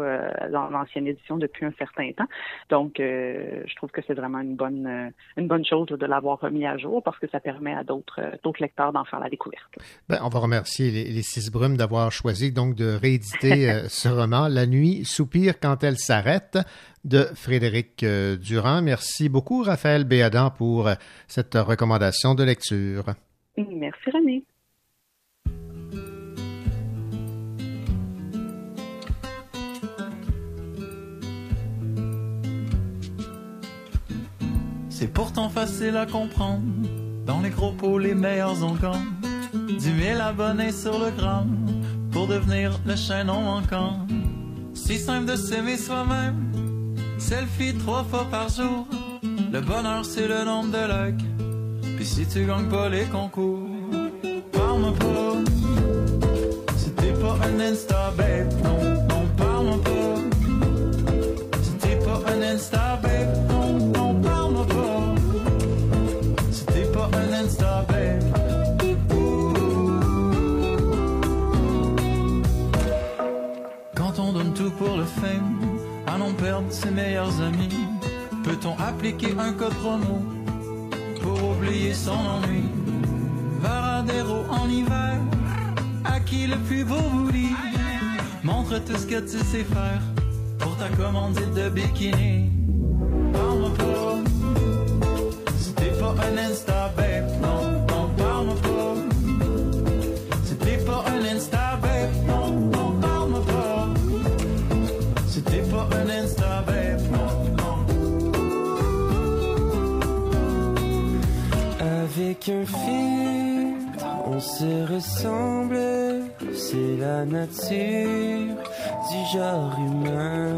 dans l'ancienne édition depuis un certain temps. Donc, je trouve que c'est vraiment une bonne une bonne chose de l'avoir remis à jour parce que ça permet à d'autres d'autres lecteurs d'en faire la découverte. Ben, on va remercier les, les Six Brumes d'avoir choisi donc de rééditer ce roman, La nuit soupire quand elle s'arrête, de Frédéric euh, Durand. Merci beaucoup, Raphaël Béadan, pour euh, cette recommandation de lecture. Merci, René. C'est pourtant facile à comprendre. Dans les gros pots, les meilleurs onguents. 10 000 abonnés sur le gramme pour devenir le chaînon manquant. Si simple de s'aimer soi-même Selfie trois fois par jour. Le bonheur, c'est le nombre de likes. Puis si tu gagnes pas les concours, perdre ses meilleurs amis, peut-on appliquer un code promo pour oublier son ennui? Varadero en hiver, à qui le plus beau vous dit, montre tout ce que tu sais faire pour ta commandite de bikini. Parle-moi Insta On se ressemble, c'est la nature du genre humain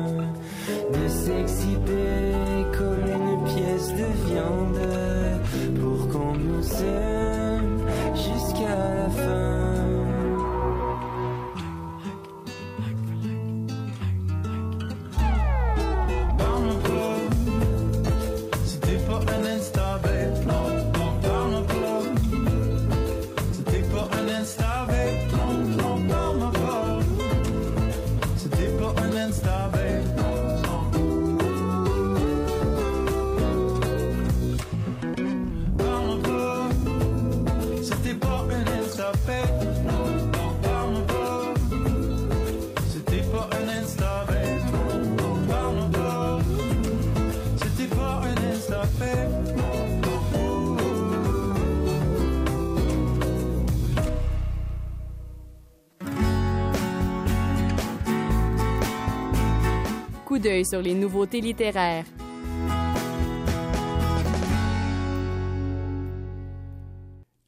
sur les nouveautés littéraires.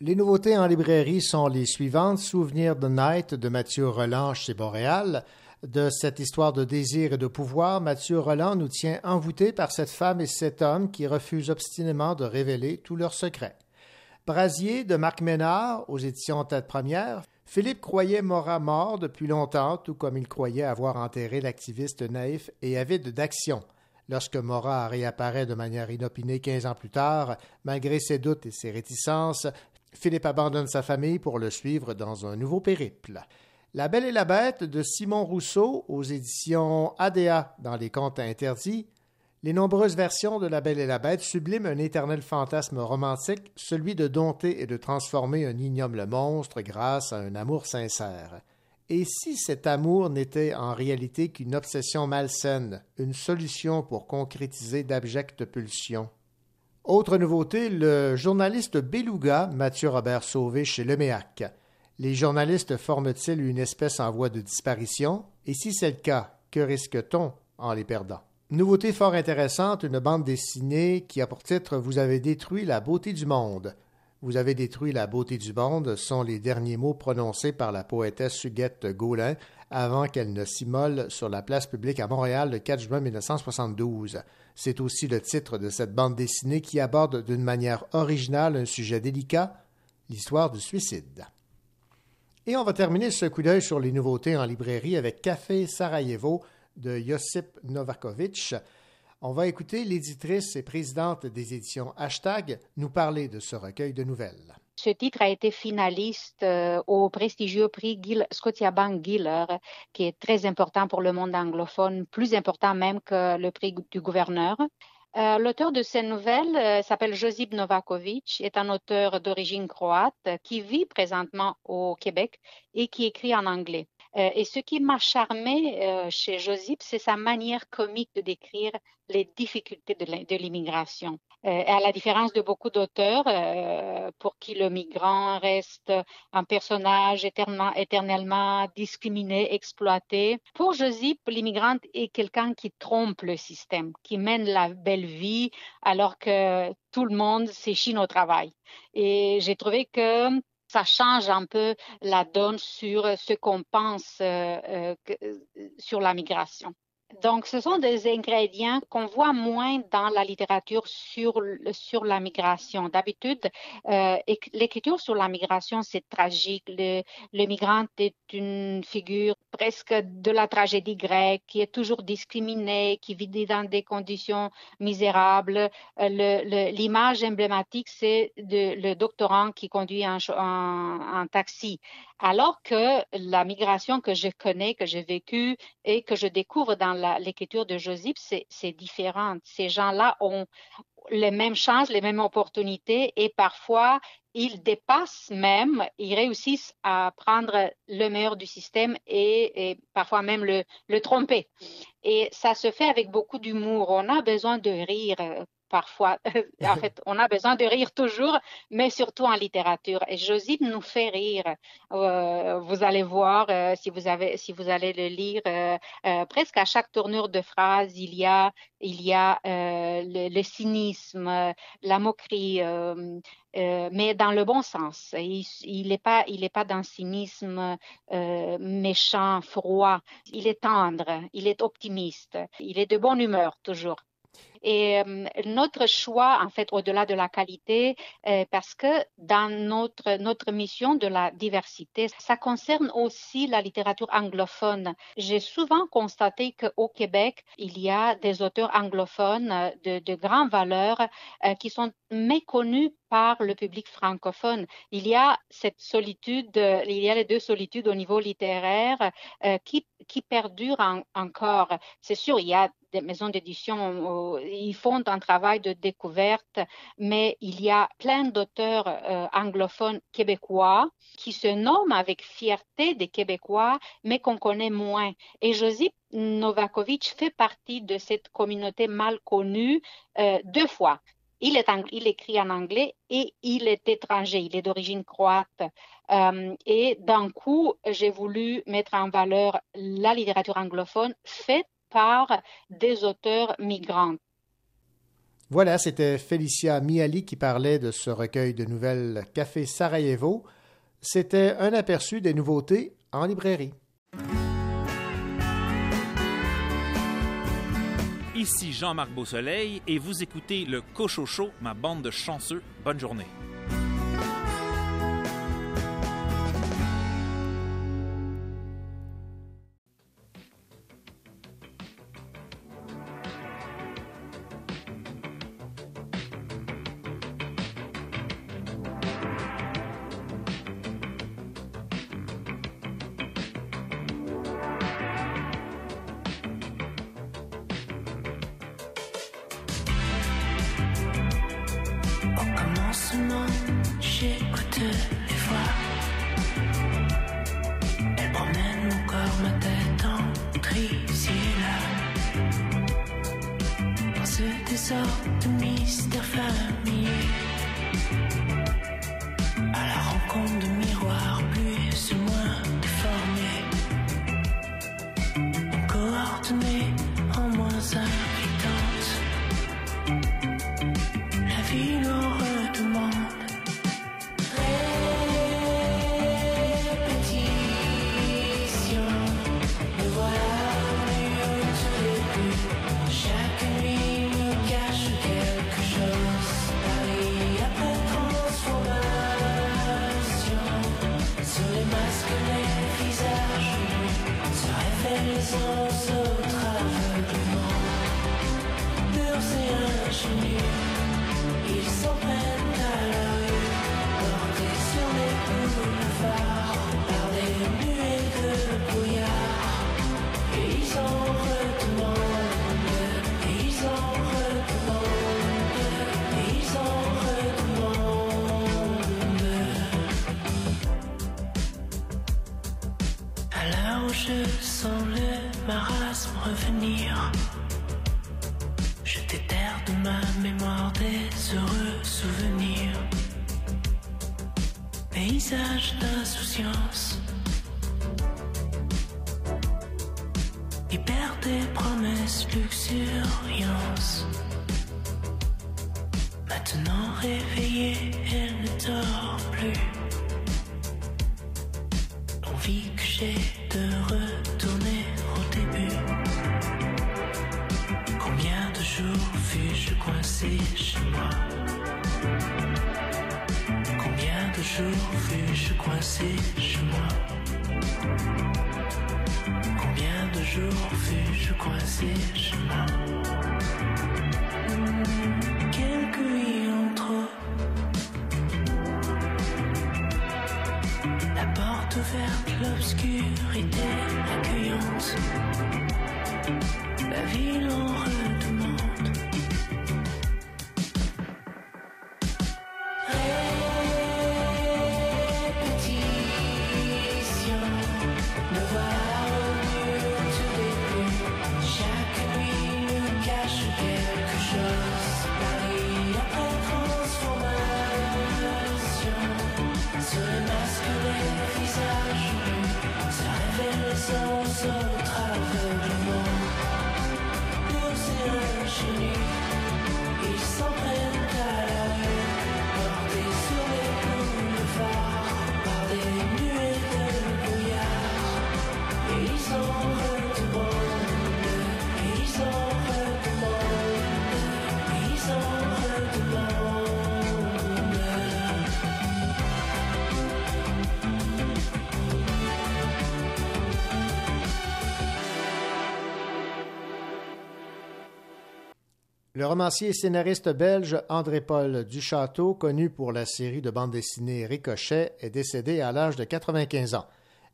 Les nouveautés en librairie sont les suivantes. Souvenir de Night de Mathieu Roland chez Boréal. De cette histoire de désir et de pouvoir, Mathieu Roland nous tient envoûtés par cette femme et cet homme qui refusent obstinément de révéler tous leurs secrets. Brasier de Marc Ménard aux éditions Tête Première. Philippe croyait Morat mort depuis longtemps, tout comme il croyait avoir enterré l'activiste naïf et avide d'action. Lorsque Morat réapparaît de manière inopinée quinze ans plus tard, malgré ses doutes et ses réticences, Philippe abandonne sa famille pour le suivre dans un nouveau périple. La Belle et la Bête de Simon Rousseau aux éditions ADA dans les contes interdits. Les nombreuses versions de La Belle et la Bête subliment un éternel fantasme romantique, celui de dompter et de transformer un ignoble monstre grâce à un amour sincère. Et si cet amour n'était en réalité qu'une obsession malsaine, une solution pour concrétiser d'abjectes pulsions? Autre nouveauté, le journaliste Beluga, Mathieu Robert Sauvé chez Leméac. Les journalistes forment-ils une espèce en voie de disparition? Et si c'est le cas, que risque-t-on en les perdant? Nouveauté fort intéressante, une bande dessinée qui a pour titre Vous avez détruit la beauté du monde. Vous avez détruit la beauté du monde sont les derniers mots prononcés par la poétesse Huguette Gaulin avant qu'elle ne s'immole sur la place publique à Montréal le 4 juin 1972. C'est aussi le titre de cette bande dessinée qui aborde d'une manière originale un sujet délicat, l'histoire du suicide. Et on va terminer ce coup d'œil sur les nouveautés en librairie avec Café Sarajevo de Josip Novakovic. On va écouter l'éditrice et présidente des éditions Hashtag nous parler de ce recueil de nouvelles. Ce titre a été finaliste euh, au prestigieux prix Scotiabank Giller, qui est très important pour le monde anglophone, plus important même que le prix du gouverneur. Euh, L'auteur de ces nouvelles euh, s'appelle Josip Novakovic, est un auteur d'origine croate qui vit présentement au Québec et qui écrit en anglais. Euh, et ce qui m'a charmé euh, chez Josip, c'est sa manière comique de décrire les difficultés de l'immigration. Euh, à la différence de beaucoup d'auteurs euh, pour qui le migrant reste un personnage éternellement, discriminé, exploité, pour Josip, l'immigrante est quelqu'un qui trompe le système, qui mène la belle vie alors que tout le monde s'échine au travail. Et j'ai trouvé que ça change un peu la donne sur ce qu'on pense euh, euh, euh, sur la migration. Donc, ce sont des ingrédients qu'on voit moins dans la littérature sur, sur la migration. D'habitude, euh, éc- l'écriture sur la migration, c'est tragique. Le migrant est une figure presque de la tragédie grecque, qui est toujours discriminé, qui vit dans des conditions misérables. Euh, L'image emblématique, c'est le doctorant qui conduit un, un- taxi. Alors que la migration que je connais, que j'ai vécue et que je découvre dans l'écriture de c'est c'est différent. Ces gens-là ont les mêmes chances, les mêmes opportunités et parfois ils dépassent même, ils réussissent à prendre le meilleur du système et, et parfois même le, le tromper. Et ça se fait avec beaucoup d'humour. On a besoin de rire euh, parfois. en fait, on a besoin de rire toujours, mais surtout en littérature. Et Joseph nous fait rire. Euh, vous allez voir euh, si vous avez, si vous allez le lire, euh, presque à chaque tournure de phrase, il y a, il y a le, le cynisme, la moquerie, mais dans le bon sens. Il il n'est pas, il est pas d'un cynisme méchant, froid. Il est tendre, il est optimiste, il est de bonne humeur toujours. Et euh, notre choix, en fait, au-delà de la qualité, euh, parce que dans notre, notre mission de la diversité, ça concerne aussi la littérature anglophone. J'ai souvent constaté qu'au Québec, il y a des auteurs anglophones euh, de, de grande valeur qui sont méconnus par le public francophone. Il y a cette solitude, il y a les deux solitudes au niveau littéraire qui, perdurent en- encore. C'est sûr, il y a des maisons d'édition, ils font un travail de découverte, mais il y a plein d'auteurs euh, anglophones québécois qui se nomment avec fierté des Québécois, mais qu'on connaît moins. Et Josip Novakovic fait partie de cette communauté mal connue euh, deux fois. Il écrit en anglais et il est étranger, il est d'origine croate. Euh, et d'un coup, j'ai voulu mettre en valeur la littérature anglophone faite par des auteurs migrants. Voilà, c'était Félicia Miali qui parlait de ce recueil de nouvelles Café Sarajevo. C'était un aperçu des nouveautés en librairie. Ici Jean-Marc Beausoleil et vous écoutez le Cochocho, ma bande de chanceux. Bonne journée. La ville en Le romancier et scénariste belge André-Paul Duchâteau, connu pour la série de bande dessinée Ricochet, est décédé à l'âge de 95 ans.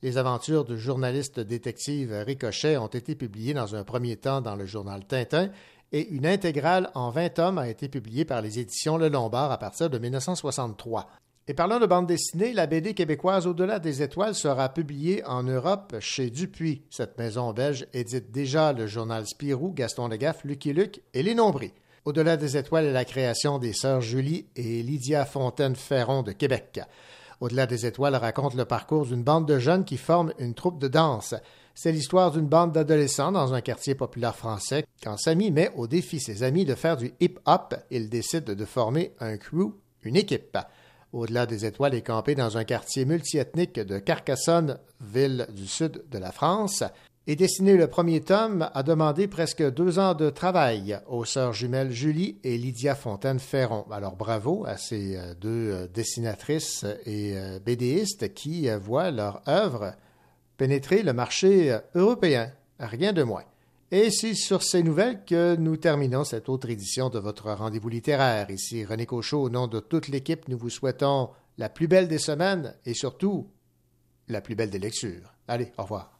Les aventures du journaliste détective Ricochet ont été publiées dans un premier temps dans le journal Tintin et une intégrale en 20 tomes a été publiée par les éditions Le Lombard à partir de 1963. Et parlant de bande dessinée, la BD québécoise Au-delà des étoiles sera publiée en Europe chez Dupuis. Cette maison belge édite déjà le journal Spirou, Gaston Legaffe, Lucky Luke et Les Nombris. Au-delà des étoiles est la création des sœurs Julie et Lydia Fontaine-Ferron de Québec. Au-delà des étoiles raconte le parcours d'une bande de jeunes qui forment une troupe de danse. C'est l'histoire d'une bande d'adolescents dans un quartier populaire français. Quand Samy met au défi ses amis de faire du hip-hop, il décide de former un crew, une équipe. Au-delà des étoiles est campé dans un quartier multiethnique de Carcassonne, ville du sud de la France. Et dessiner le premier tome a demandé presque deux ans de travail aux sœurs jumelles Julie et Lydia Fontaine-Ferron. Alors bravo à ces euh, deux euh, dessinatrices et euh, BDistes qui voient leur œuvre pénétrer le marché européen. Rien de moins. Et c'est sur ces nouvelles que nous terminons cette autre édition de votre rendez-vous littéraire. Ici René Cochot, au nom de toute l'équipe, nous vous souhaitons la plus belle des semaines et surtout la plus belle des lectures. Allez, au revoir.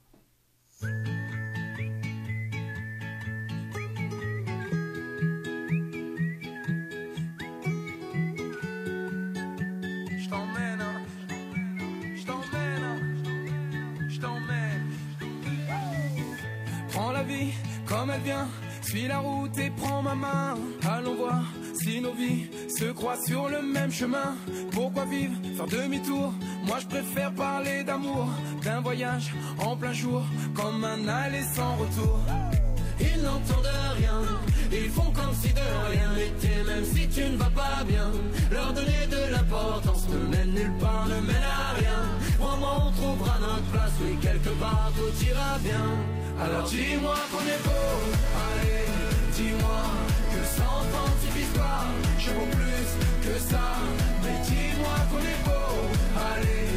Suis la route et prends ma main. Allons voir si nos vies se croisent sur le même chemin. Pourquoi vivre, faire demi-tour? Moi je préfère parler d'amour, d'un voyage en plein jour, comme un aller sans retour. Ils n'entendent rien, ils font comme si de rien n'était, même si tu ne vas pas bien. Leur donner de l'importance ne mène nulle part, ne mène à rien. Crois-moi, on trouvera notre place, oui, quelque part tout ira bien. Alors dis-moi qu'on est beau, allez, dis-moi que sans vises pas, je vaux plus que ça. Mais dis-moi qu'on est beau, allez,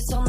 sur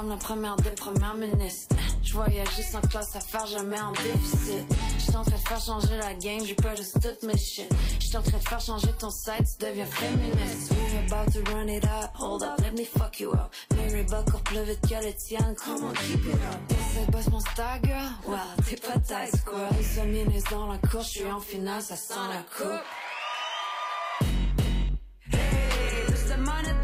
comme la première des premières ministres. Je voyageais sans classe à faire jamais en déficit. J'étais en train de faire changer la game, j'ai pas juste toutes mes shit. J'étais en train de faire changer ton site, tu deviens féministe. We're about to run it out, hold up, let me fuck you up. Mary Buck plus vite que le tien, comment keep it up? C'est boss mon star girl, t'es pas tight squad. Les ministres dans la cour, j'suis en finale, ça sent la coupe. Hey, just a minute.